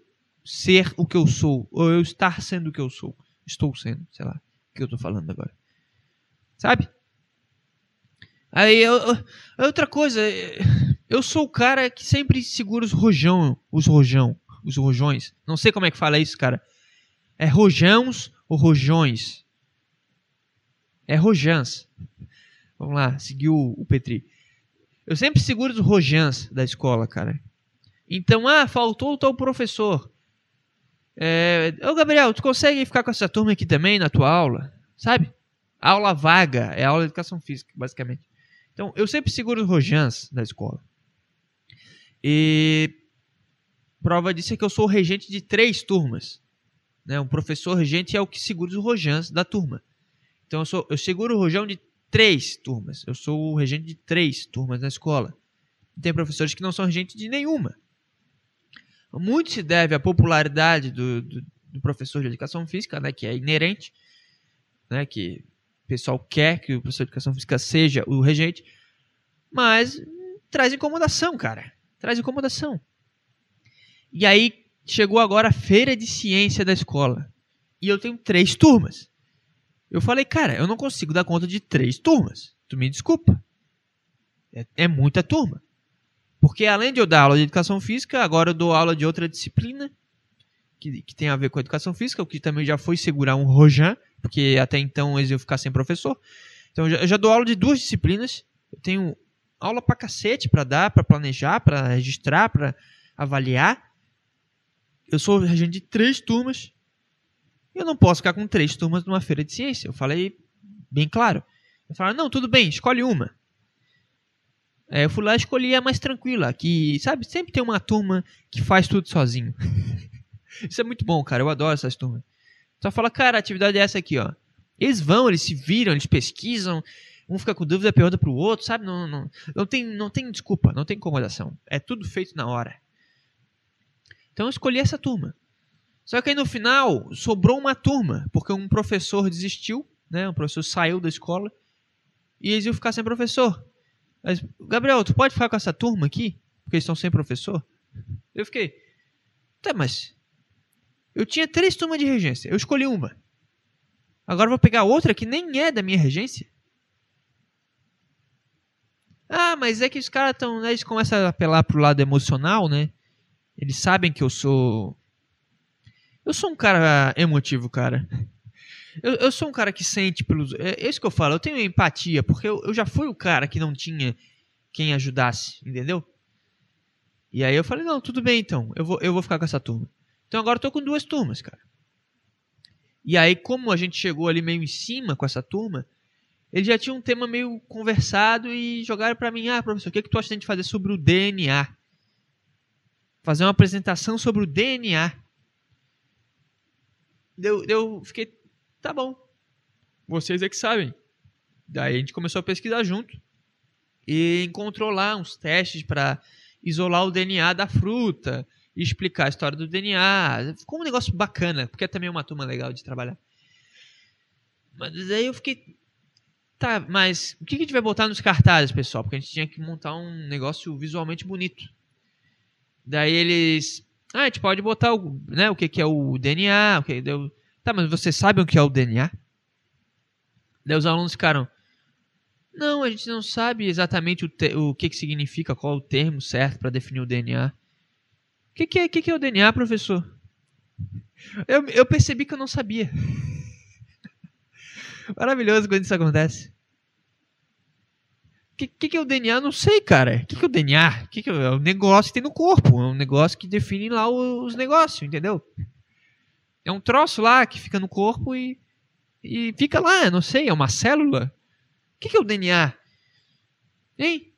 ser o que eu sou, ou eu estar sendo o que eu sou. Estou sendo, sei lá, o que eu estou falando agora. Sabe? Aí, eu, outra coisa, eu sou o cara que sempre segura os rojão, os rojão, os rojões. Não sei como é que fala isso, cara. É rojãos ou rojões? É rojãs. Vamos lá, seguiu o Petri. Eu sempre seguro os rojãs da escola, cara. Então, ah, faltou o tal professor. É, Ô, Gabriel, tu consegue ficar com essa turma aqui também na tua aula? Sabe? Aula vaga, é aula de educação física, basicamente. Então, eu sempre seguro os rojãs da escola. E prova disso é que eu sou regente de três turmas. Né? Um professor regente é o que segura os rojãs da turma. Então, eu, sou, eu seguro o rojão de três turmas. Eu sou o regente de três turmas na escola. Tem professores que não são regentes de nenhuma. Muito se deve à popularidade do, do, do, professor de educação física, né, que é inerente, né, que o pessoal quer que o professor de educação física seja o regente, mas traz incomodação, cara. Traz incomodação. E aí chegou agora a feira de ciência da escola. E eu tenho três turmas. Eu falei, cara, eu não consigo dar conta de três turmas. Tu me desculpa. É, é, muita turma. Porque além de eu dar aula de educação física, agora eu dou aula de outra disciplina que, que tem a ver com a educação física, o que também já foi segurar um Rojan, porque até então eles iam ficar sem professor. Então eu já, eu já dou aula de duas disciplinas. Eu tenho aula pra cacete pra dar, pra planejar, pra registrar, pra avaliar. Eu sou regente de três turmas eu não posso ficar com três turmas numa feira de ciência. Eu falei bem claro. Eu falei, não, tudo bem, escolhe uma. É, eu fui lá e escolhi a mais tranquila, que, sabe, sempre tem uma turma que faz tudo sozinho. Isso é muito bom, cara, eu adoro essas turmas. Só fala, cara, a atividade é essa aqui, ó. Eles vão, eles se viram, eles pesquisam, um fica com dúvida, pergunta pro outro, sabe? Não, não, não, tem, não tem desculpa, não tem incomodação. É tudo feito na hora. Então eu escolhi essa turma. Só que aí no final sobrou uma turma, porque um professor desistiu, né? Um professor saiu da escola e eles iam ficar sem professor. Mas, Gabriel, tu pode ficar com essa turma aqui? Porque eles estão sem professor? Eu fiquei, tá, mas eu tinha três turmas de regência, eu escolhi uma. Agora vou pegar outra que nem é da minha regência. Ah, mas é que os caras estão, né, eles começam a apelar pro lado emocional, né? Eles sabem que eu sou eu sou um cara emotivo, cara. Eu, eu sou um cara que sente pelos. É, é isso que eu falo, eu tenho empatia, porque eu, eu já fui o cara que não tinha quem ajudasse, entendeu? E aí eu falei, não, tudo bem então, eu vou, eu vou ficar com essa turma. Então agora eu tô com duas turmas, cara. E aí, como a gente chegou ali meio em cima com essa turma, eles já tinham um tema meio conversado e jogaram para mim, ah, professor, o que, que tu acha de fazer sobre o DNA? Fazer uma apresentação sobre o DNA. Eu, eu fiquei, tá bom. Vocês é que sabem. Daí a gente começou a pesquisar junto e encontrou lá uns testes para isolar o DNA da fruta e explicar a história do DNA. Ficou um negócio bacana, porque é também uma turma legal de trabalhar. Mas aí eu fiquei. Tá, mas o que a gente vai botar nos cartazes, pessoal? Porque a gente tinha que montar um negócio visualmente bonito. Daí eles. Ah, a gente pode botar o, né, o que, que é o DNA. O que, deu, tá, mas vocês sabem o que é o DNA? Daí os alunos ficaram. Não, a gente não sabe exatamente o, te, o que, que significa, qual o termo certo para definir o DNA. O que, que, é, que, que é o DNA, professor? Eu, eu percebi que eu não sabia. Maravilhoso quando isso acontece. Que, que, que, é o DNA? Não sei, cara. O que, que é o DNA? Que, que é o negócio que tem no corpo? É um negócio que define lá os negócios, entendeu? É um troço lá que fica no corpo e, e fica lá, não sei, é uma célula. O que, que é o DNA? Hein?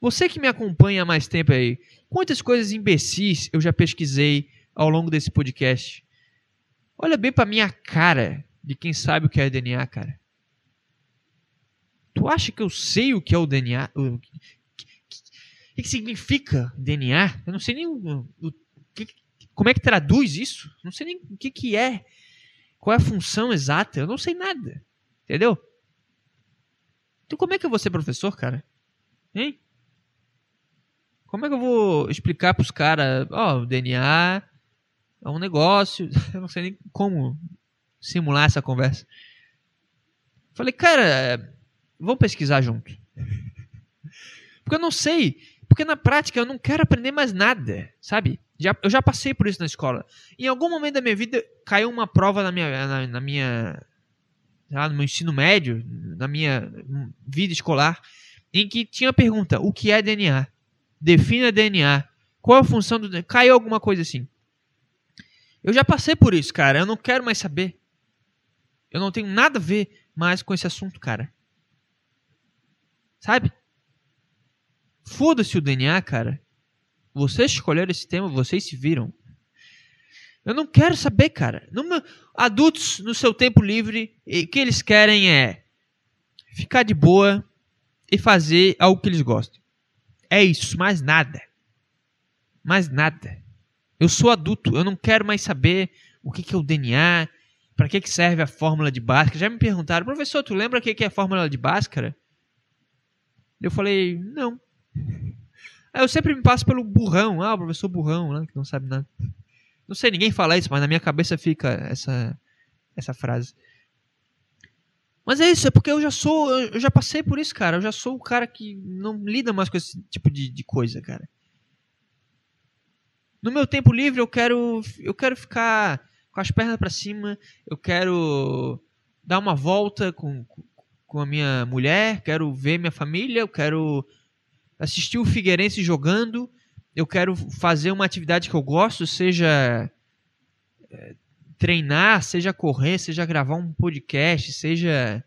Você que me acompanha há mais tempo aí, quantas coisas imbecis eu já pesquisei ao longo desse podcast? Olha bem pra minha cara de quem sabe o que é DNA, cara. Acha que eu sei o que é o DNA? O que, que, significa DNA? Eu não sei nem o, o que, como é que traduz isso. Não sei nem o que, que é. Qual é a função exata. Eu não sei nada. Entendeu? Então como é que eu vou ser professor, cara? Hein? Como é que eu vou explicar pros caras, ó, oh, DNA é um negócio, eu não sei nem como simular essa conversa. Falei, cara, vamos pesquisar junto. Porque eu não sei. Porque na prática eu não quero aprender mais nada, sabe? Já, eu já passei por isso na escola. Em algum momento da minha vida caiu uma prova na minha, na, na minha, lá, no meu ensino médio, na minha vida escolar, em que tinha a pergunta: o que é DNA? Defina DNA. Qual a função do DNA? Caiu alguma coisa assim. Eu já passei por isso, cara. Eu não quero mais saber. Eu não tenho nada a ver mais com esse assunto, cara. Sabe? Foda-se o DNA, cara. Vocês escolheram esse tema, vocês se viram. Eu não quero saber, cara. adultos, no seu tempo livre, o que eles querem é ficar de boa e fazer algo que eles gostam. É isso, mais nada. Mais nada. Eu sou adulto, eu não quero mais saber o que, que é o DNA, para que, que serve a fórmula de Bhaskara. Já me perguntaram, professor, tu lembra o que, que é a fórmula de Bhaskara? Eu falei, não. Aí eu sempre me passo pelo burrão, ah, o professor burrão, né, que não sabe nada. Não sei, ninguém fala isso, mas na minha cabeça fica essa, essa frase. Mas é isso, é porque eu já sou, eu já passei por isso, cara. Eu já sou o cara que não lida mais com esse tipo de, de coisa, cara. No meu tempo livre eu quero eu quero ficar com as pernas para cima, eu quero dar uma volta com, com a minha mulher, quero ver minha família, eu quero assistir o Figueirense jogando, eu quero fazer uma atividade que eu gosto, seja é, treinar, seja correr, seja gravar um podcast, seja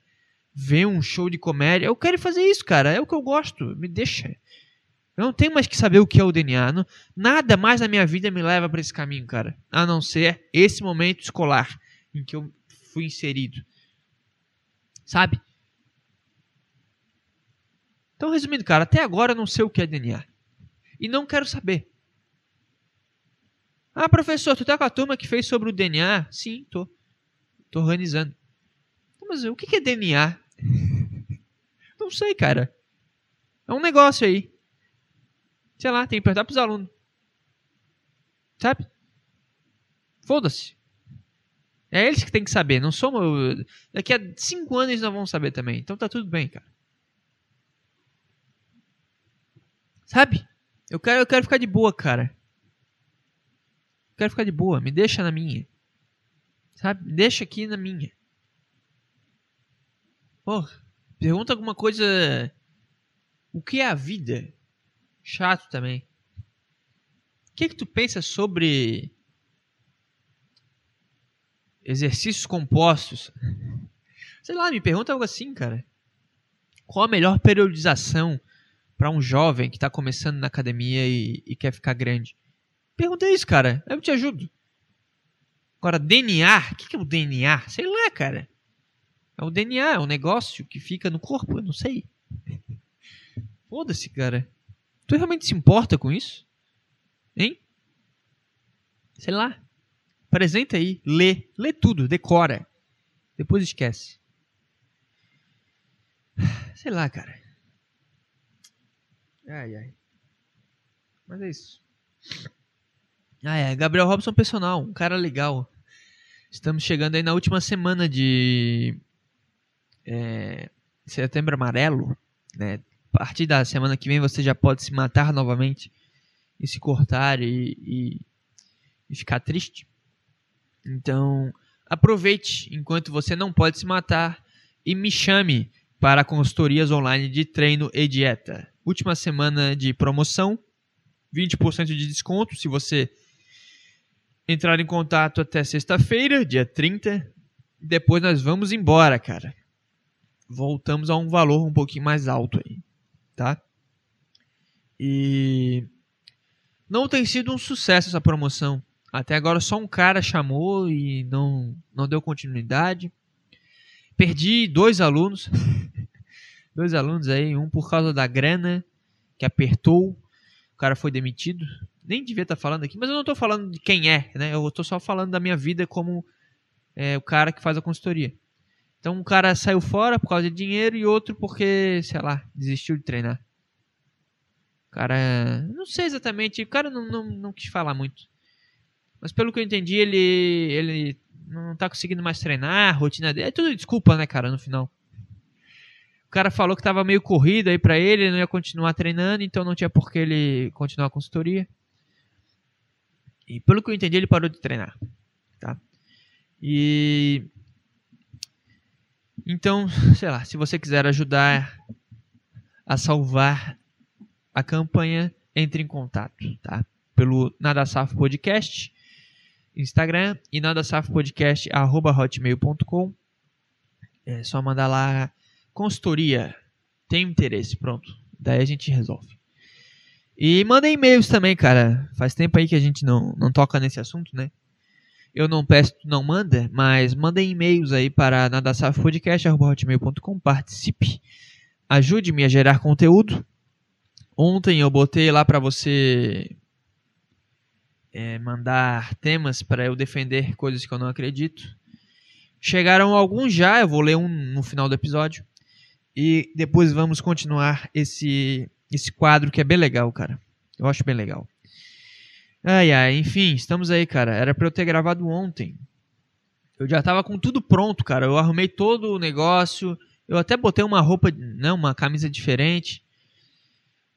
ver um show de comédia. Eu quero fazer isso, cara. É o que eu gosto. Me deixa. Eu não tenho mais que saber o que é o DNA. Não, nada mais na minha vida me leva para esse caminho, cara. A não ser esse momento escolar em que eu fui inserido. Sabe? Então, resumindo, cara, até agora eu não sei o que é DNA. E não quero saber. Ah, professor, tu tá com a turma que fez sobre o DNA? Sim, tô. Tô organizando. Mas o que é DNA? Não sei, cara. É um negócio aí sei lá, tem que perguntar pros alunos. Sabe? Foda-se. É eles que tem que saber, não somos. Daqui a cinco anos não vão saber também. Então tá tudo bem, cara. Sabe? Eu quero, eu quero ficar de boa, cara. Eu quero ficar de boa. Me deixa na minha. Sabe? Me deixa aqui na minha. Porra. Pergunta alguma coisa. O que é a vida? Chato também. O que, que tu pensa sobre exercícios compostos? Sei lá, me pergunta algo assim, cara. Qual a melhor periodização para um jovem que está começando na academia e, e, quer ficar grande? Pergunta isso, cara. Eu te ajudo. Agora, DNA. O que, que é o DNA? Sei lá, cara. É o DNA, é um negócio que fica no corpo, eu não sei. Foda-se, cara. Tu realmente se importa com isso? Hein? Sei lá. Apresenta aí, lê, lê tudo, decora. Depois esquece. Sei lá, cara. Ai, ai. Mas é isso. Ah, é. Gabriel Robson Personal, um cara legal. Estamos chegando aí na última semana de é, Setembro Amarelo, né? A partir da semana que vem você já pode se matar novamente e se cortar e, e, e ficar triste. Então, aproveite enquanto você não pode se matar e me chame para consultorias online de treino e dieta. Última semana de promoção, 20% de desconto se você entrar em contato até sexta-feira, dia 30. Depois nós vamos embora, cara. Voltamos a um valor um pouquinho mais alto aí, tá? E não tem sido um sucesso essa promoção. Até agora só um cara chamou e não, não deu continuidade. Perdi dois alunos. dois alunos aí, um por causa da grana que apertou. O cara foi demitido. Nem devia estar falando aqui, mas eu não estou falando de quem é, né? Eu estou só falando da minha vida como é, o cara que faz a consultoria. Então um cara saiu fora por causa de dinheiro e outro porque, sei lá, desistiu de treinar. O cara, não sei exatamente, o cara não, não, não quis falar muito. Mas pelo que eu entendi, ele, ele não tá conseguindo mais treinar, a rotina dele. É tudo desculpa, né, cara, no final. O cara falou que tava meio corrido aí pra ele, ele não ia continuar treinando, então não tinha por que ele continuar a consultoria. E pelo que eu entendi, ele parou de treinar. Tá? E. Então, sei lá, se você quiser ajudar a salvar a campanha, entre em contato, tá? Pelo Nada Safo Podcast Instagram e nadasafopodcast.hotmail.com. É só mandar lá consultoria. Tem interesse, pronto. Daí a gente resolve. E manda e-mails também, cara. Faz tempo aí que a gente não, não toca nesse assunto, né? Eu não peço, não manda, mas manda e-mails aí para nadasafopodcast.hotmail.com. Participe. Ajude-me a gerar conteúdo. Ontem eu botei lá para você é, mandar temas para eu defender coisas que eu não acredito. Chegaram alguns já, eu vou ler um no final do episódio. E depois vamos continuar esse, esse quadro que é bem legal, cara. Eu acho bem legal. Ai, ai, enfim, estamos aí, cara. Era para eu ter gravado ontem. Eu já tava com tudo pronto, cara. Eu arrumei todo o negócio. Eu até botei uma roupa, não, uma camisa diferente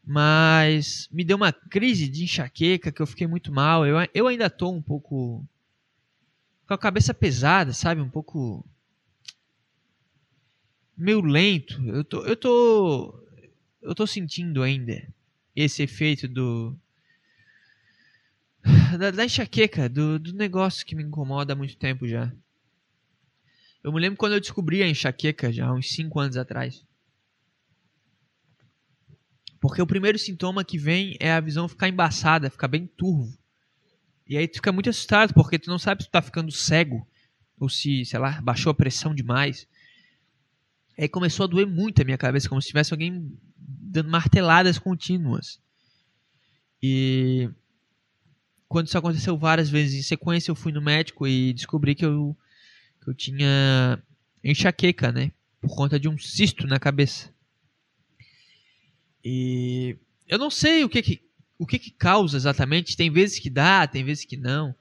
mas me deu uma crise de enxaqueca que eu fiquei muito mal. Eu, eu ainda tô um pouco com a cabeça pesada, sabe? Um pouco meio lento. Eu tô eu tô eu tô sentindo ainda esse efeito do da, da enxaqueca, do, do negócio que me incomoda há muito tempo já. Eu me lembro quando eu descobri a enxaqueca já uns 5 anos atrás. Porque o primeiro sintoma que vem é a visão ficar embaçada, ficar bem turvo. E aí tu fica muito assustado, porque tu não sabe se tu tá ficando cego, ou se, sei lá, baixou a pressão demais. Aí começou a doer muito a minha cabeça, como se tivesse alguém dando marteladas contínuas. E quando isso aconteceu várias vezes em sequência, eu fui no médico e descobri que eu, que eu tinha enxaqueca, né? Por conta de um cisto na cabeça. E eu não sei o que que, o que que causa exatamente. Tem vezes que dá, tem vezes que não.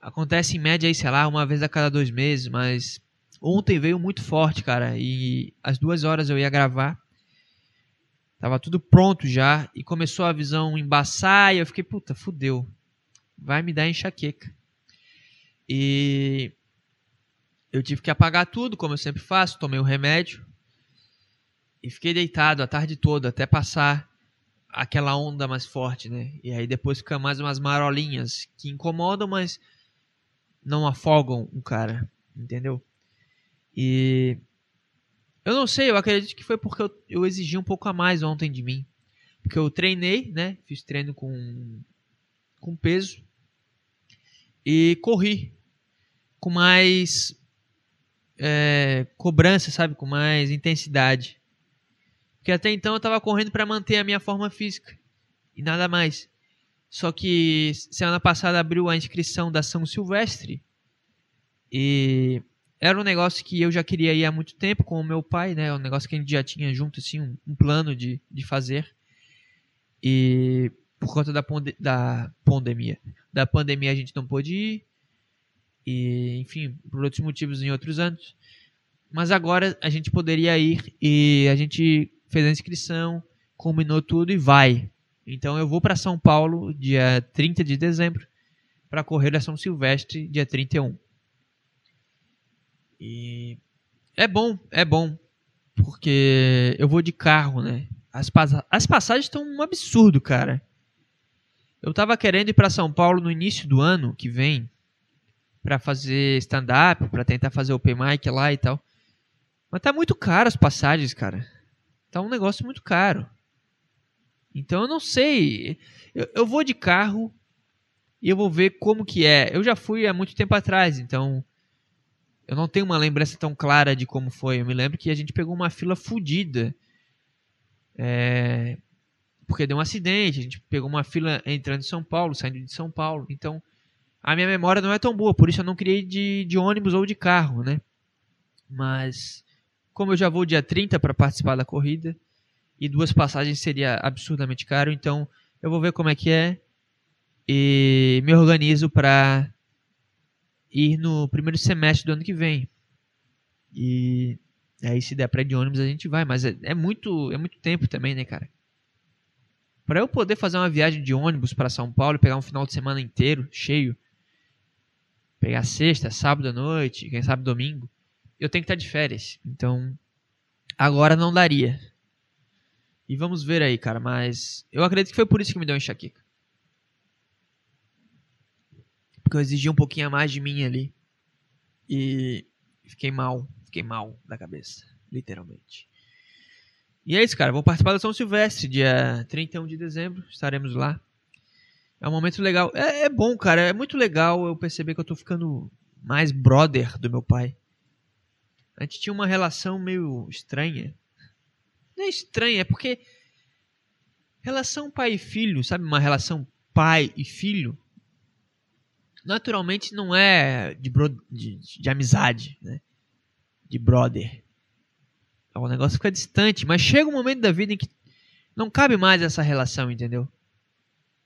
Acontece em média aí, sei lá, uma vez a cada dois meses, mas ontem veio muito forte, cara. E às duas horas eu ia gravar. Tava tudo pronto já. E começou a visão embaçar. E eu fiquei, puta, fudeu. Vai me dar enxaqueca. E eu tive que apagar tudo, como eu sempre faço. Tomei o remédio. E fiquei deitado a tarde toda até passar aquela onda mais forte, né? E aí depois fica mais umas marolinhas que incomodam, mas não afogam o cara, entendeu? E eu não sei, eu acredito que foi porque eu, eu exigi um pouco a mais ontem de mim. Porque eu treinei, né? Fiz treino com, com peso e corri com mais é, cobrança, sabe? Com mais intensidade. Porque até então eu estava correndo para manter a minha forma física e nada mais. Só que semana passada abriu a inscrição da São Silvestre e era um negócio que eu já queria ir há muito tempo com o meu pai, né? Um negócio que a gente já tinha junto, assim, um, um plano de, de fazer. E por conta da, da pandemia. Da pandemia a gente não pôde ir. E, enfim, por outros motivos em outros anos. Mas agora a gente poderia ir e a gente fez a inscrição, combinou tudo e vai. Então eu vou para São Paulo dia 30 de dezembro para correr a São Silvestre dia 31. E é bom, é bom, porque eu vou de carro, né? As, as passagens estão um absurdo, cara. Eu tava querendo ir para São Paulo no início do ano que vem para fazer stand-up, para tentar fazer open mic lá e tal. Mas tá muito caro as passagens, cara. Tá um negócio muito caro. Então eu não sei. Eu, eu vou de carro e eu vou ver como que é. Eu já fui há muito tempo atrás, então eu não tenho uma lembrança tão clara de como foi. Eu me lembro que a gente pegou uma fila fodida. É, porque deu um acidente, a gente pegou uma fila entrando em São Paulo, saindo de São Paulo. Então, a minha memória não é tão boa, por isso eu não criei de, de ônibus ou de carro, né? Mas, como eu já vou dia 30 para participar da corrida, e duas passagens seria absurdamente caro, então eu vou ver como é que é e me organizo para ir no primeiro semestre do ano que vem. E aí se der para de ônibus a gente vai, mas é, é muito é muito tempo também, né, cara? Para eu poder fazer uma viagem de ônibus para São Paulo pegar um final de semana inteiro cheio, pegar sexta, sábado à noite, quem sabe domingo, eu tenho que estar de férias. Então, agora não daria. E vamos ver aí, cara, mas eu acredito que foi por isso que me deu enxaqueca. Porque eu exigi um pouquinho a mais de mim ali. E fiquei mal, fiquei mal da cabeça, literalmente. E é isso, cara. Vou participar da São Silvestre, dia 31 de dezembro. Estaremos lá. É um momento legal. É, é, bom, cara. É muito legal eu perceber que eu tô ficando mais brother do meu pai. A gente tinha uma relação meio estranha. Não é estranha, é porque. Relação pai e filho, sabe? Uma relação pai e filho. Naturalmente não é de, bro, de, de amizade, né? De brother. O negócio fica distante, mas chega um momento da vida em que não cabe mais essa relação, entendeu?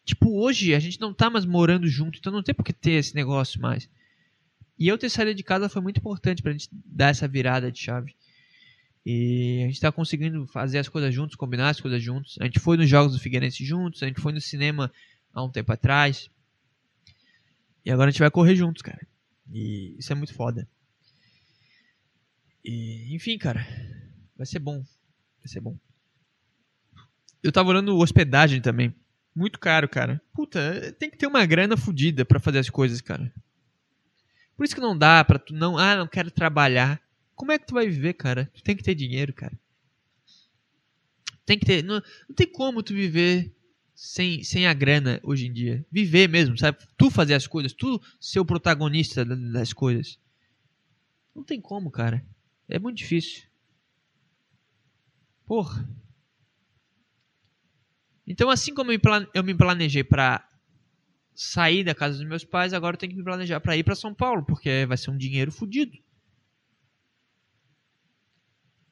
Tipo, hoje a gente não tá mais morando junto, então não tem por que ter esse negócio mais. E eu ter saído de casa foi muito importante pra gente dar essa virada de chave. E a gente tá conseguindo fazer as coisas juntos, combinar as coisas juntos. A gente foi nos jogos do Figueirense juntos, a gente foi no cinema há um tempo atrás. E agora a gente vai correr juntos, cara. E isso é muito foda. E, enfim, cara. Vai ser bom. Vai ser bom. Eu tava olhando hospedagem também. Muito caro, cara. Puta, tem que ter uma grana fodida para fazer as coisas, cara. Por isso que não dá pra tu não. Ah, não quero trabalhar. Como é que tu vai viver, cara? Tu tem que ter dinheiro, cara. Tem que ter. Não, não tem como tu viver sem, sem a grana hoje em dia. Viver mesmo, sabe? Tu fazer as coisas, tu ser o protagonista das coisas. Não tem como, cara. É muito difícil. Porra. Então, assim como eu me planejei para sair da casa dos meus pais, agora eu tenho que me planejar para ir para São Paulo, porque vai ser um dinheiro fodido.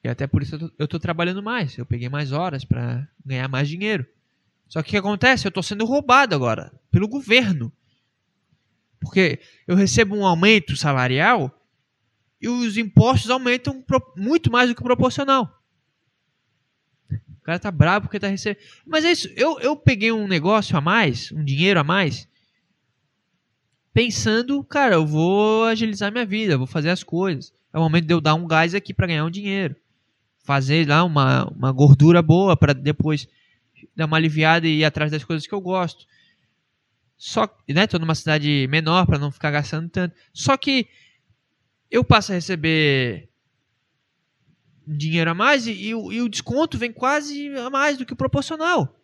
E até por isso eu tô, eu tô trabalhando mais. Eu peguei mais horas para ganhar mais dinheiro. Só que o que acontece? Eu tô sendo roubado agora pelo governo. Porque eu recebo um aumento salarial e os impostos aumentam muito mais do que proporcional. O cara tá bravo porque tá recebendo. Mas é isso, eu, eu peguei um negócio a mais, um dinheiro a mais, pensando, cara, eu vou agilizar minha vida, vou fazer as coisas. É o momento de eu dar um gás aqui para ganhar um dinheiro. Fazer lá uma, uma gordura boa para depois dar uma aliviada e ir atrás das coisas que eu gosto. Só, né, tô numa cidade menor para não ficar gastando tanto. Só que eu passo a receber dinheiro a mais e, e, o, e, o, desconto vem quase a mais do que proporcional.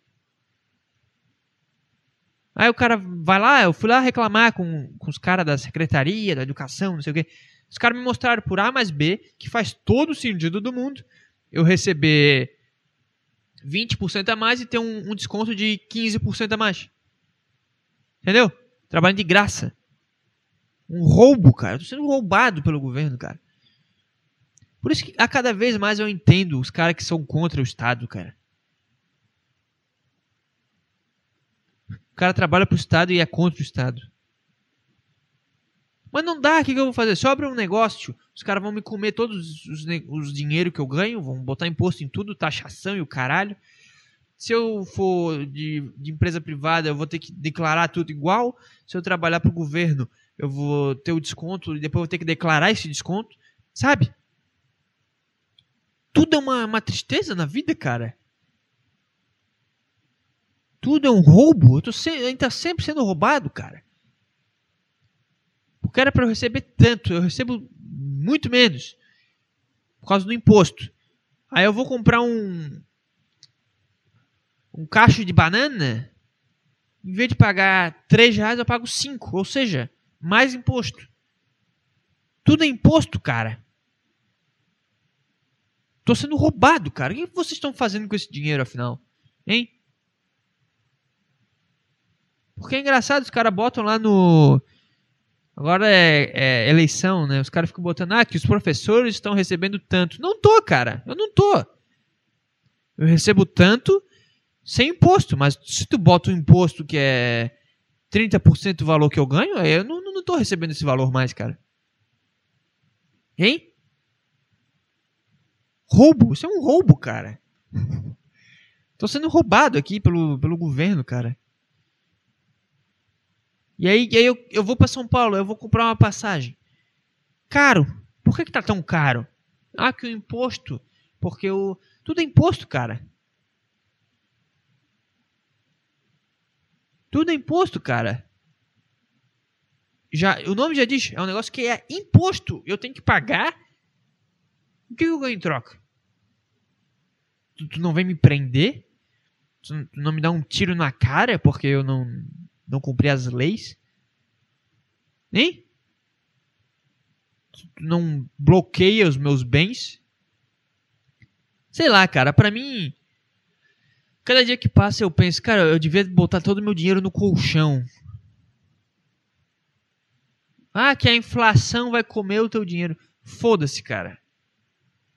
Aí o cara vai lá, eu fui lá reclamar com, com os caras da secretaria, da educação, não sei o quê. Os caras me mostraram por A mais B, que faz todo o sentido do mundo, eu receber 20% a mais e ter um, um desconto de 15% a mais. Entendeu? Trabalhando de graça. Um roubo, cara. Eu tô sendo roubado pelo governo, cara. Por isso que a cada vez mais eu entendo os caras que são contra o Estado, cara. cara trabalha pro Estado e é contra o Estado. Mas não dá, o que, que eu vou fazer? Se eu abrir um negócio, os caras vão me comer todos os, os dinheiro que eu ganho, vão botar imposto em tudo, taxação e o caralho. Se eu for de, de empresa privada, eu vou ter que declarar tudo igual. Se eu trabalhar para o governo, eu vou ter o desconto e depois eu vou ter que declarar esse desconto. Sabe? Tudo é uma, uma tristeza na vida, cara. Tudo é um roubo. Eu tô se, tá sempre sendo roubado, cara. Porque era para eu receber tanto, eu recebo muito menos. Por causa do imposto. Aí eu vou comprar um. Um cacho de banana. Em vez de pagar 3 reais, eu pago 5. Ou seja, mais imposto. Tudo é imposto, cara. Tô sendo roubado, cara. O que vocês estão fazendo com esse dinheiro, afinal? Hein? Porque é engraçado, os caras botam lá no. Agora é, é, eleição, né? Os caras ficam botando, ah, que os professores estão recebendo tanto. Não tô, cara. Eu não tô. Eu recebo tanto sem imposto. Mas se tu bota um imposto que é 30% do valor que eu ganho, eu não, não tô recebendo esse valor mais, cara. Hein? Roubo? Isso é um roubo, cara. tô sendo roubado aqui pelo, pelo governo, cara. E aí, e aí eu, eu vou para São Paulo, eu vou comprar uma passagem. Caro. Por que, que tá tão caro? Ah, que o imposto. Porque o. Tudo é imposto, cara. Tudo é imposto, cara. Já, o nome já diz, é um negócio que é imposto. Eu tenho que pagar. O que eu ganho em troca? Tu, tu não vem me prender? Tu, tu não me dá um tiro na cara porque eu não, não cumprir as leis? Hein? Não bloqueia os meus bens? Sei lá, cara, pra mim. Cada dia que passa eu penso, cara, eu devia botar todo o meu dinheiro no colchão. Ah, que a inflação vai comer o teu dinheiro. Foda-se, cara.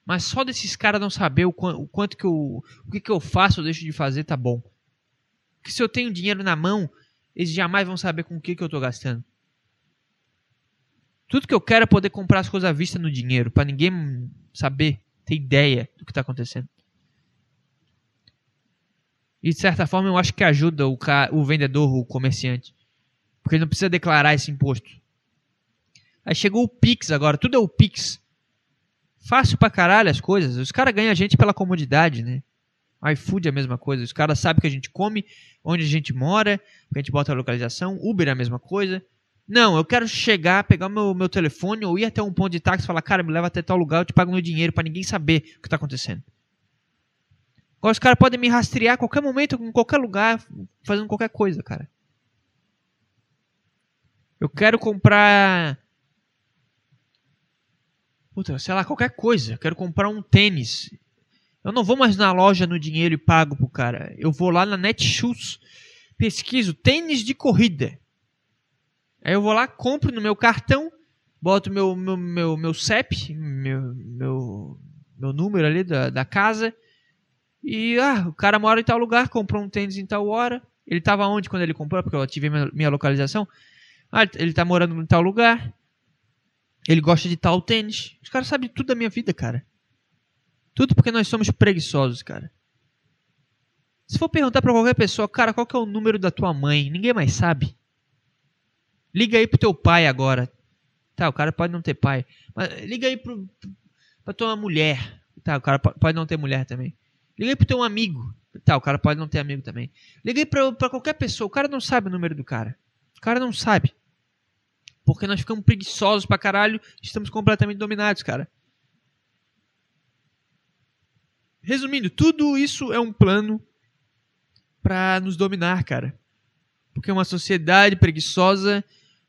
Mas só desses caras não saber o, quanto, o quanto que eu. O que, que eu faço ou deixo de fazer, tá bom. Porque se eu tenho dinheiro na mão, eles jamais vão saber com o que, que eu estou gastando. Tudo que eu quero é poder comprar as coisas à vista no dinheiro, para ninguém saber, ter ideia do que está acontecendo. E de certa forma eu acho que ajuda o, o vendedor, o comerciante. Porque ele não precisa declarar esse imposto. Aí chegou o Pix agora, tudo é o Pix. Fácil pra caralho as coisas. Os caras ganham a gente pela comodidade, né? iFood é a mesma coisa. Os caras sabem que a gente come, onde a gente mora, a gente bota a localização. Uber é a mesma coisa. Não, eu quero chegar, pegar meu, meu telefone ou ir até um ponto de táxi e falar, cara, me leva até tal lugar, eu te pago meu dinheiro para ninguém saber o que está acontecendo. Agora os caras podem me rastrear a qualquer momento, em qualquer lugar, fazendo qualquer coisa, cara. Eu quero comprar. Puta, sei lá, qualquer coisa. Eu quero comprar um tênis. Eu não vou mais na loja no dinheiro e pago pro cara. Eu vou lá na Netshoes, pesquiso tênis de corrida. Aí eu vou lá, compro no meu cartão, boto meu, meu, meu, meu CEP, meu, meu, meu número ali da, da casa. E ah, o cara mora em tal lugar, comprou um tênis em tal hora. Ele estava onde quando ele comprou? Porque eu ativei minha, minha localização. Ah, ele está morando em tal lugar. Ele gosta de tal tênis. Os caras sabem tudo da minha vida, cara. Tudo porque nós somos preguiçosos, cara. Se for perguntar para qualquer pessoa, cara, qual que é o número da tua mãe? Ninguém mais sabe. Liga aí pro teu pai agora. Tá, o cara pode não ter pai. Mas liga aí pro, pra tua mulher. Tá, o cara pode não ter mulher também. Liga aí pro teu amigo. Tá, o cara pode não ter amigo também. Liga aí pra, pra qualquer pessoa. O cara não sabe o número do cara. O cara não sabe. Porque nós ficamos preguiçosos pra caralho. Estamos completamente dominados, cara. Resumindo, tudo isso é um plano para nos dominar, cara. Porque uma sociedade preguiçosa,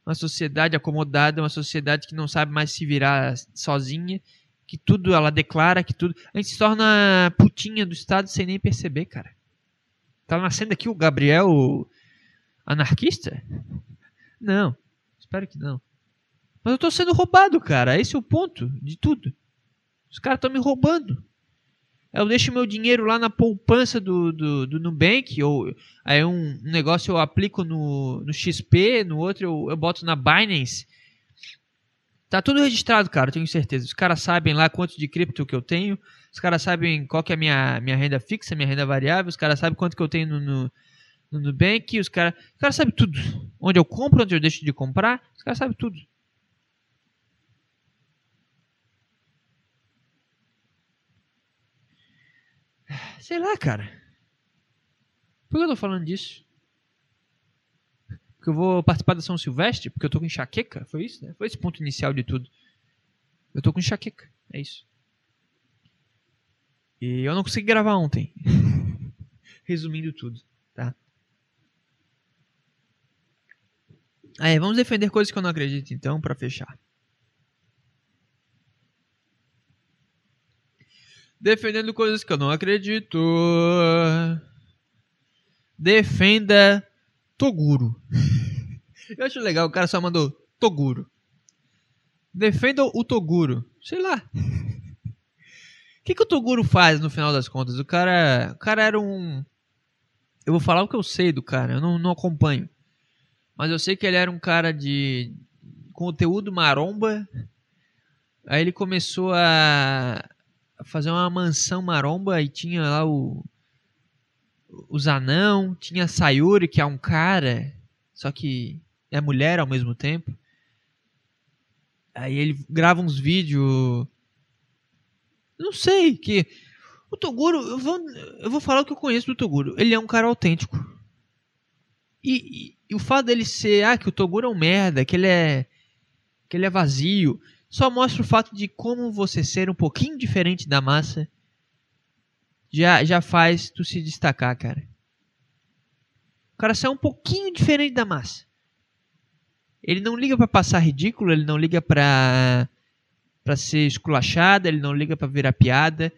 uma sociedade acomodada, uma sociedade que não sabe mais se virar sozinha, que tudo ela declara, que tudo. A gente se torna putinha do Estado sem nem perceber, cara. Tá nascendo aqui o Gabriel anarquista? Não, espero que não. Mas eu tô sendo roubado, cara. Esse é o ponto de tudo. Os caras estão me roubando. Eu deixo meu dinheiro lá na poupança do, do, do Nubank, ou aí um, um negócio eu aplico no, no XP, no outro eu, eu boto na Binance. Tá tudo registrado, cara, tenho certeza. Os caras sabem lá quanto de cripto que eu tenho, os caras sabem qual que é a minha, minha renda fixa, minha renda variável, os caras sabem quanto que eu tenho no, no, no Nubank, os caras os cara sabem tudo. Onde eu compro, onde eu deixo de comprar, os caras sabem tudo. Sei lá, cara. Por que eu tô falando disso? Porque eu vou participar da São Silvestre? Porque eu tô com enxaqueca? Foi isso, né? Foi esse ponto inicial de tudo. Eu tô com enxaqueca. É isso. E eu não consegui gravar ontem. Resumindo tudo, tá? Aí, vamos defender coisas que eu não acredito, então, para fechar. Defendendo coisas que eu não acredito. Defenda Toguro. Eu acho legal, o cara só mandou Toguro. Defenda o Toguro. Sei lá. O que, que o Toguro faz no final das contas? O cara, o cara era um. Eu vou falar o que eu sei do cara, eu não, não acompanho. Mas eu sei que ele era um cara de conteúdo maromba. Aí ele começou a, fazer uma mansão maromba e tinha lá o os anão, tinha Sayuri, que é um cara, só que é mulher ao mesmo tempo. Aí ele grava uns vídeos. Não sei, que. O Toguro, eu vou, eu vou falar o que eu conheço do Toguro. Ele é um cara autêntico. E, e, e o fato dele ser, ah, que o Toguro é um merda, que ele é. que ele é vazio só mostra o fato de como você ser um pouquinho diferente da massa já, já faz tu se destacar, cara. O cara ser um pouquinho diferente da massa. Ele não liga para passar ridículo, ele não liga pra, pra ser esculachado, ele não liga para virar piada.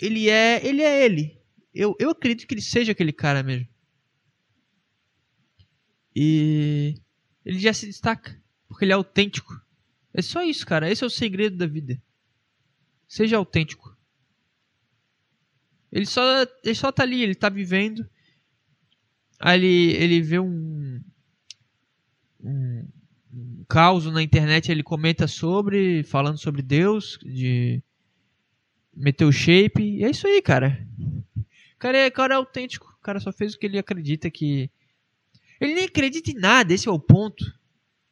Ele é ele. É ele. Eu, eu acredito que ele seja aquele cara mesmo. E ele já se destaca, porque ele é autêntico. É só isso, cara. Esse é o segredo da vida. Seja autêntico. Ele só, ele só tá ali, ele tá vivendo. Aí ele, ele vê um, um, um caos na internet, ele comenta sobre, falando sobre Deus, de meter o shape. E é isso aí, cara. O cara é, cara é autêntico. O cara só fez o que ele acredita que. Ele nem acredita em nada, esse é o ponto.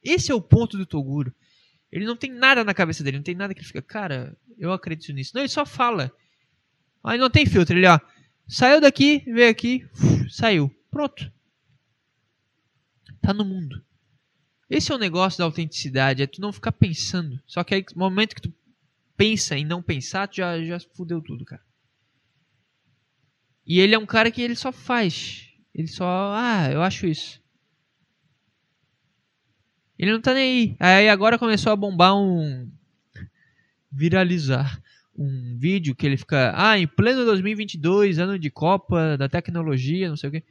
Esse é o ponto do Toguro. Ele não tem nada na cabeça dele, não tem nada que ele fica, cara, eu acredito nisso. Não, ele só fala. Aí não tem filtro, ele ó, saiu daqui, veio aqui, saiu. Pronto. Tá no mundo. Esse é o negócio da autenticidade, é tu não ficar pensando. Só que aí, no momento que tu pensa em não pensar, tu já, já fudeu tudo, cara. E ele é um cara que ele só faz. Ele só, ah, eu acho isso. Ele não tá nem aí. Aí agora começou a bombar um. Viralizar um vídeo que ele fica. Ah, em pleno 2022, ano de Copa, da tecnologia, não sei o quê.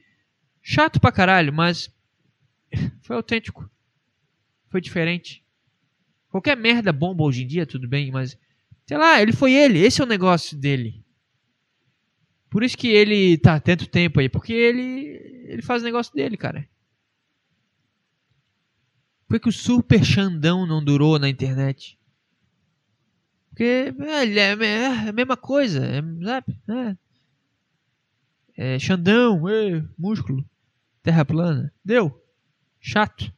Chato pra caralho, mas. Foi autêntico. Foi diferente. Qualquer merda bomba hoje em dia, tudo bem, mas. Sei lá, ele foi ele. Esse é o negócio dele. Por isso que ele tá tanto tempo aí. Porque ele. Ele faz o negócio dele, cara. Por que o Super Xandão não durou na internet? Porque é, é a mesma coisa, é, sabe? É, é Xandão, é, músculo, terra plana. Deu. Chato.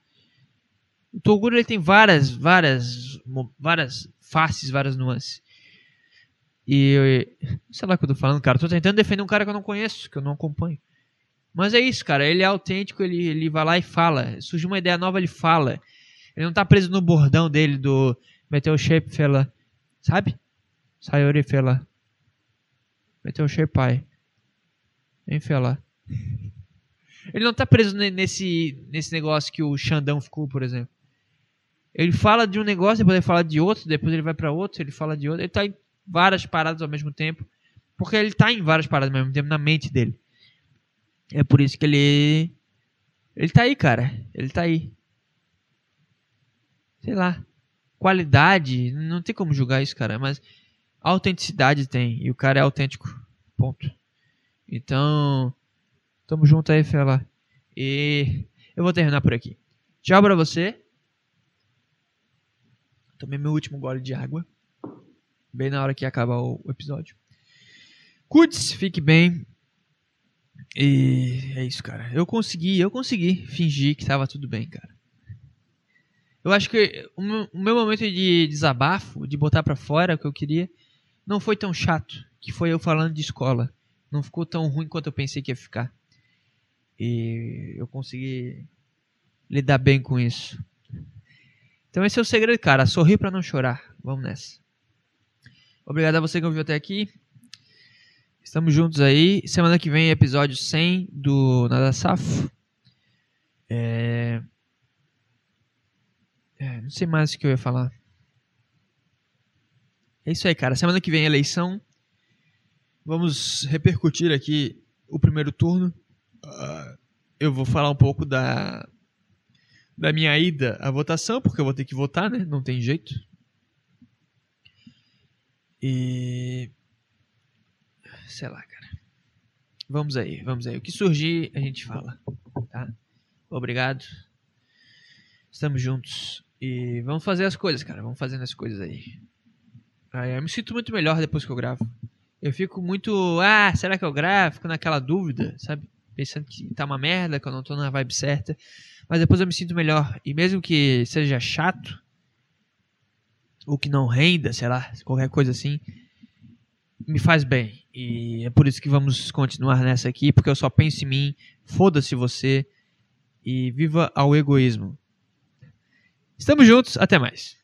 O Toguro ele tem várias, várias, várias faces, várias nuances. E sei lá o que eu tô falando, cara. tô tentando defender um cara que eu não conheço, que eu não acompanho. Mas é isso, cara. Ele é autêntico, ele, ele vai lá e fala. Surge uma ideia nova, ele fala. Ele não tá preso no bordão dele do Meteu shape, fela. Sabe? Sayori, fela. Meteu shape, pai. Vem, fela. Ele não tá preso nesse, nesse negócio que o Xandão ficou, por exemplo. Ele fala de um negócio, depois ele fala de outro, depois ele vai para outro, ele fala de outro. Ele tá em várias paradas ao mesmo tempo. Porque ele tá em várias paradas ao mesmo tempo na mente dele. É por isso que ele. Ele tá aí, cara. Ele tá aí. Sei lá. Qualidade. Não tem como julgar isso, cara. Mas autenticidade tem. E o cara é autêntico. Ponto. Então, tamo junto aí, fela. E eu vou terminar por aqui. Tchau pra você. Tomei meu último gole de água. Bem na hora que acabar o episódio. Cuide-se, fique bem. E é isso, cara. Eu consegui, eu consegui fingir que tava tudo bem, cara. Eu acho que o meu, momento de desabafo, de botar para fora o que eu queria, não foi tão chato, que foi eu falando de escola. Não ficou tão ruim quanto eu pensei que ia ficar. E eu consegui lidar bem com isso. Então esse é o segredo, cara. Sorrir para não chorar. Vamos nessa. Obrigado a você que ouviu até aqui. Estamos juntos aí. Semana que vem, episódio 100 do Nada Safo. É... é... Não sei mais o que eu ia falar. É isso aí, cara. Semana que vem, eleição. Vamos repercutir aqui o primeiro turno. Uh, eu vou falar um pouco da, da minha ida à votação, porque eu vou ter que votar, né? Não tem jeito. E. Sei lá, cara. Vamos aí, vamos aí. O que surgir, a gente fala. Tá? Obrigado. Estamos juntos. E vamos fazer as coisas, cara. Vamos fazendo as coisas aí. aí eu me sinto muito melhor depois que eu gravo. Eu fico muito. Ah, será que eu gravo? Fico naquela dúvida, sabe? Pensando que tá uma merda, que eu não tô na vibe certa. Mas depois eu me sinto melhor. E mesmo que seja chato, ou que não renda, sei lá, qualquer coisa assim, me faz bem. E é por isso que vamos continuar nessa aqui, porque eu só penso em mim, foda-se você e viva ao egoísmo. Estamos juntos, até mais.